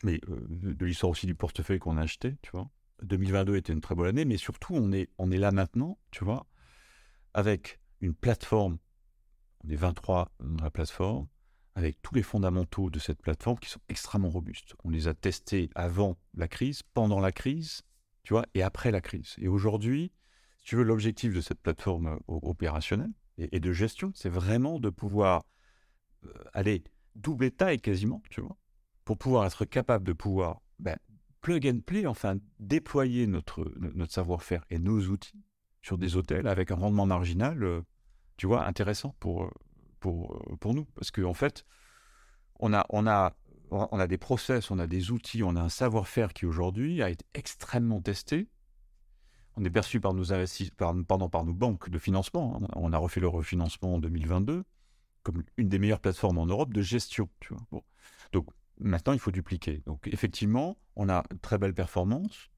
mais de l'histoire aussi du portefeuille qu'on a acheté, tu vois. 2022 était une très bonne année, mais surtout, on est, on est là maintenant, tu vois, avec une plateforme, on est 23 dans la plateforme, avec tous les fondamentaux de cette plateforme qui sont extrêmement robustes. On les a testés avant la crise, pendant la crise, tu vois, et après la crise. Et aujourd'hui, si tu veux, l'objectif de cette plateforme euh, opérationnelle et, de gestion, c'est vraiment de pouvoir euh, aller doubler taille quasiment, tu vois, pour pouvoir être capable de pouvoir ben, plug and play, enfin déployer notre, notre savoir-faire et nos outils sur des hôtels avec un rendement marginal euh, tu vois, intéressant pour, euh, pour, euh, pour nous. Parce qu'en en fait, on a, on, a, on a des process, on a des outils, on a un savoir-faire qui aujourd'hui a été extrêmement testé. On est perçu par nos par, pardon, par nos banques de financement. Hein. On a refait le refinancement en 2022 comme une des meilleures plateformes en Europe de gestion. Tu vois. Donc maintenant, il faut dupliquer. Donc effectivement, on a une très belle performance.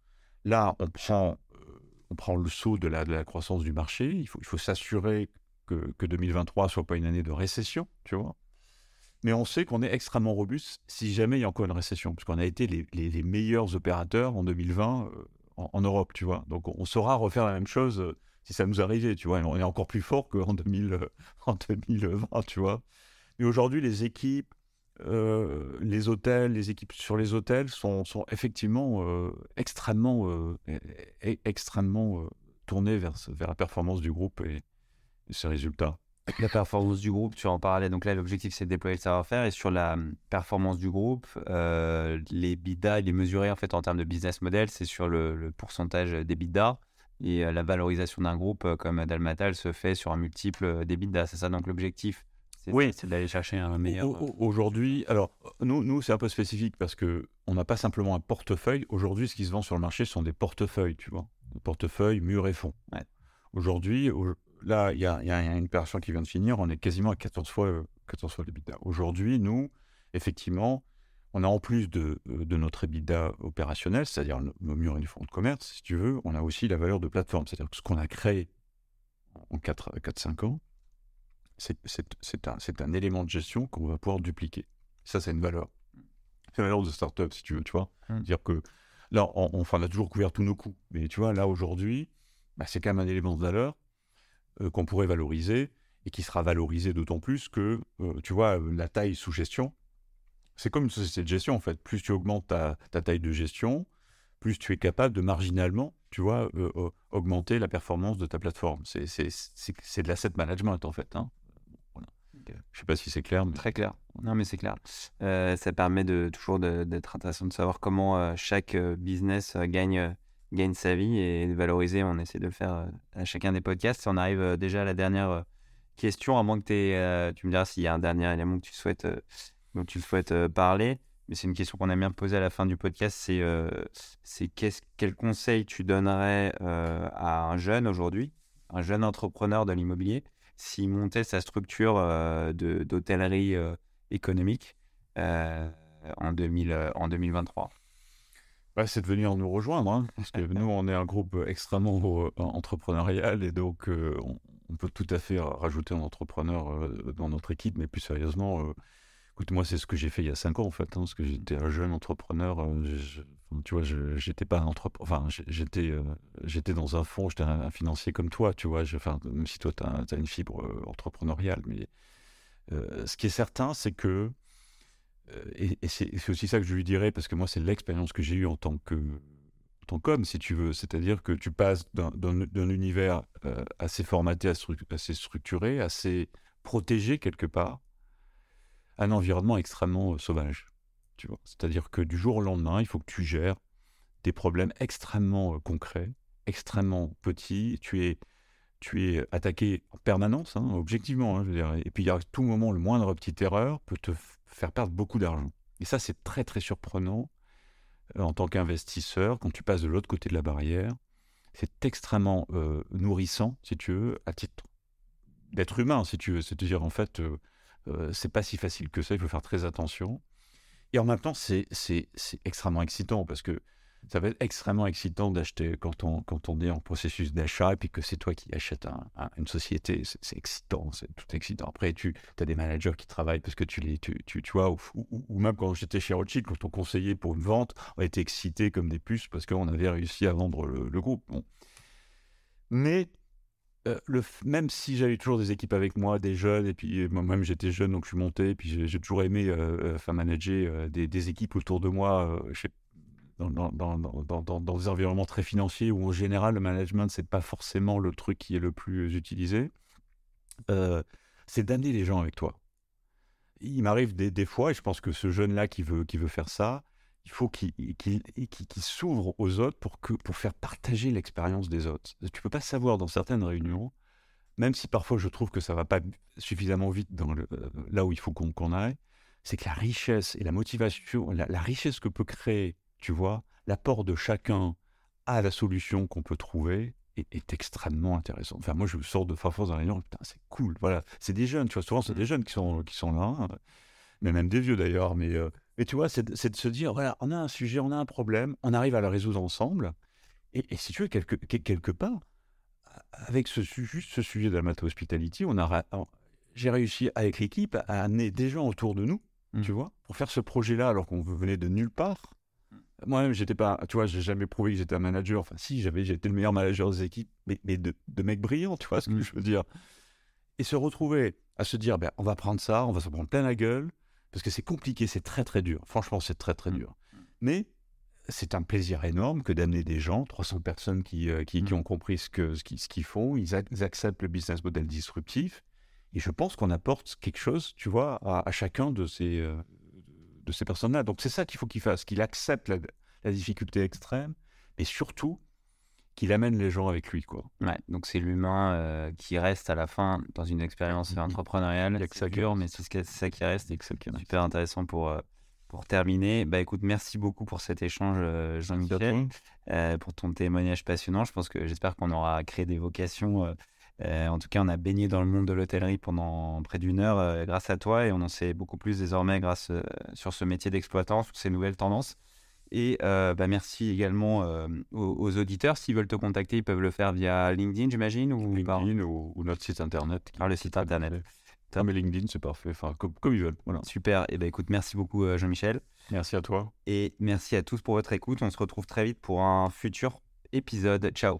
Là, on prend, euh, on prend le saut de la, de la croissance du marché. Il faut, il faut s'assurer que, que 2023 soit pas une année de récession, tu vois. Mais on sait qu'on est extrêmement robuste si jamais il y a encore une récession, parce qu'on a été les, meilleurs opérateurs en 2020 euh, en, Europe, tu vois. Donc on saura refaire la même chose euh, si ça nous arrivait, tu vois. on est encore plus fort qu'en 2000, euh, 2020, tu vois. Mais aujourd'hui, les équipes, les hôtels, les équipes sur les hôtels sont, sont effectivement extrêmement, e, e, extrêmement tournées vers, vers la performance du groupe et, ces résultats la performance du groupe, tu en parlais. Donc là, l'objectif, c'est de déployer le savoir-faire. Et sur la hum, performance du groupe, euh, les BIDA, il est mesuré en fait en termes de business model. C'est sur le, pourcentage des BIDA. Et euh, la valorisation d'un groupe euh, comme Dalmatal se fait sur un multiple des BIDA. C'est ça donc l'objectif oui, c'est d'aller chercher un meilleur. Aujourd'hui, alors nous, nous c'est un peu spécifique parce que on n'a pas simplement un portefeuille. Aujourd'hui, ce qui se vend sur le marché ce sont des portefeuilles, tu vois, des portefeuilles murs et fonds. Aujourd'hui, là, il y, a, une opération qui vient de finir, on est quasiment à 14 fois, 14 euh, fois l'EBITDA. Aujourd'hui, nous, effectivement, on a en plus de, de notre EBITDA opérationnel, c'est-à-dire nos murs et du fonds de commerce, si tu veux, on a aussi la valeur de plateforme. C'est-à-dire que ce qu'on a créé en 4-5 ans, c'est un, un, élément de gestion qu'on va pouvoir dupliquer. Ça, c'est une valeur. C'est une valeur de start-up, si tu veux, tu vois. Mmh. Dire que là, on, on, a toujours couvert tous nos coûts. Mais tu vois, là, aujourd'hui, bah, c'est quand même un élément de valeur euh, qu'on pourrait valoriser et qui sera valorisé d'autant plus que, euh, tu vois, la taille sous gestion, c'est comme une société de gestion, en fait. Plus tu augmentes ta, taille de gestion, plus tu es capable de marginalement, tu vois, euh, augmenter la performance de ta plateforme. C'est de l'asset management, en fait. Hein. Je ne sais pas si c'est clair. Très clair. Non, mais c'est clair. ça permet de, toujours d'être intéressant de savoir comment chaque business gagne gagne sa vie et de valoriser. On essaie de le faire euh, à chacun des podcasts. On arrive euh, déjà à la dernière euh, question, à moins que tu me diras s'il y a un dernier élément que tu souhaites, dont tu souhaites parler. Mais c'est une question qu'on aime bien poser à la fin du podcast. C'est c'est quel conseil tu donnerais à un jeune aujourd'hui, un jeune entrepreneur de l'immobilier, s'il montait sa structure d'hôtellerie économique en, 2000, en 2023 bah, c'est de venir nous rejoindre, hein, parce que nous, on est un groupe extrêmement euh, entrepreneurial et donc euh, on, peut tout à fait rajouter un entrepreneur euh, dans notre équipe, mais plus sérieusement, écoute, moi, c'est ce que j'ai fait il y a cinq ans en fait, hein, parce que j'étais un jeune entrepreneur. tu vois, j'étais pas un entrepreneur, enfin, j'étais, j'étais dans un fonds, j'étais un, financier comme toi, tu vois, enfin, même si toi, tu as, une fibre entrepreneuriale, mais ce qui est certain, c'est que euh, et, c'est aussi ça que je lui dirais, parce que moi, c'est l'expérience que j'ai eue en tant que tant qu'homme, si tu veux. C'est-à-dire que tu passes d'un univers euh, assez formaté, assez structuré, assez protégé quelque part, à un environnement extrêmement euh, sauvage. Tu vois C'est-à-dire que du jour au lendemain, il faut que tu gères des problèmes extrêmement concrets, extrêmement petits. Tu es, tu es attaqué en permanence, hein, objectivement. Hein, je veux. Et puis, à tout moment, le moindre petite erreur peut te faire perdre beaucoup d'argent. Et ça, c'est très très surprenant euh, en tant qu'investisseur quand tu passes de l'autre côté de la barrière. C'est extrêmement euh, nourrissant, si tu veux, à titre d'être humain, si tu veux. C'est-à-dire, en fait, euh, c'est pas si facile que ça, il faut faire très attention. Et en même temps, c'est extrêmement excitant parce que ça va être extrêmement excitant d'acheter quand on, quand on est en processus d'achat et puis que c'est toi qui achètes une société. C'est excitant, c'est tout excitant. Après, tu as des managers qui travaillent parce que tu les. Tu, tu, vois, ou, même quand j'étais chez Rothschild, quand on conseillait pour une vente, on était excités comme des puces parce qu'on avait réussi à vendre le, groupe. Bon. Mais euh, le, même si j'avais toujours des équipes avec moi, des jeunes, et puis moi-même j'étais jeune, donc je suis monté, et puis j'ai toujours aimé euh, euh manager euh, des, des, équipes autour de moi. je sais dans, dans, dans, dans, des environnements très financiers où en général le management c'est pas forcément le truc qui est le plus utilisé, euh, c'est d'amener les gens avec toi. Il m'arrive des, des, fois, et je pense que ce jeune-là qui veut, qui veut faire ça, il faut qu'il s'ouvre aux autres pour, que, pour faire partager l'expérience des autres. Tu peux pas savoir dans certaines réunions, même si parfois je trouve que ça va pas suffisamment vite dans le, euh, là où il faut qu'on aille, c'est que la richesse et la motivation, la richesse que peut créer tu vois, l'apport de chacun à la solution qu'on peut trouver est, extrêmement intéressant. Enfin, moi, je sors de Farfors dans réunion, putain, c'est cool. Voilà, c'est des jeunes, tu vois, souvent, c'est des mmh. jeunes qui sont, qui sont là, mais même des vieux d'ailleurs. Mais, euh, mais tu vois, c'est de se dire, voilà, on a un sujet, on a un problème, on arrive à le résoudre ensemble. Et, si tu veux, quelque, quelque part, avec ce, juste ce sujet de la hospitality, on a, j'ai réussi avec l'équipe à amener des gens autour de nous, tu mmh. vois, pour faire ce projet-là alors qu'on venait de nulle part moi-même, j'étais pas, tu vois, j'ai jamais prouvé que j'étais un manager. Enfin, si, j'avais, j'étais le meilleur manager des équipes, mais, mais de, de mecs brillants, tu vois ce que mm. je veux dire. Et se retrouver à se dire, ben, on va prendre ça, on va se prendre plein la gueule, parce que c'est compliqué, c'est très très dur. Franchement, c'est très très mm. dur. Mais c'est un plaisir énorme que d'amener des gens, 300 personnes qui, euh, qui, qui, mm. ont compris ce qu'ils ce ce qu'ils font, ils, acceptent le business model disruptif. Et je pense qu'on apporte quelque chose, tu vois, à, chacun de ces, euh, de ces personnes-là. Donc c'est ça qu'il faut qu'il fasse, qu'il accepte la, difficulté extrême, mais surtout qu'il amène les gens avec lui. Quoi. Ouais, donc c'est l'humain euh, qui reste à la fin dans une expérience entrepreneuriale. C'est dur, mais c'est ça qui reste. Super intéressant pour, euh, pour terminer. Bah écoute, merci beaucoup pour cet échange, euh, Jean-Michel, pour ton témoignage passionnant. Je pense que j'espère qu'on aura créé des vocations en tout cas, on a baigné dans le monde de l'hôtellerie pendant près d'une heure grâce à toi et on en sait beaucoup plus désormais grâce sur ce métier d'exploitant, sur ces nouvelles tendances. Et bah, merci également aux, auditeurs. S'ils veulent te contacter, ils peuvent le faire via LinkedIn, j'imagine ou LinkedIn ou, notre site internet. Par le site internet. Ah, mais LinkedIn, c'est parfait. Enfin, comme, ils veulent. Voilà. Super. Et ben écoute, merci beaucoup, Jean-Michel. Merci à toi. Et merci à tous pour votre écoute. On se retrouve très vite pour un futur épisode. Ciao.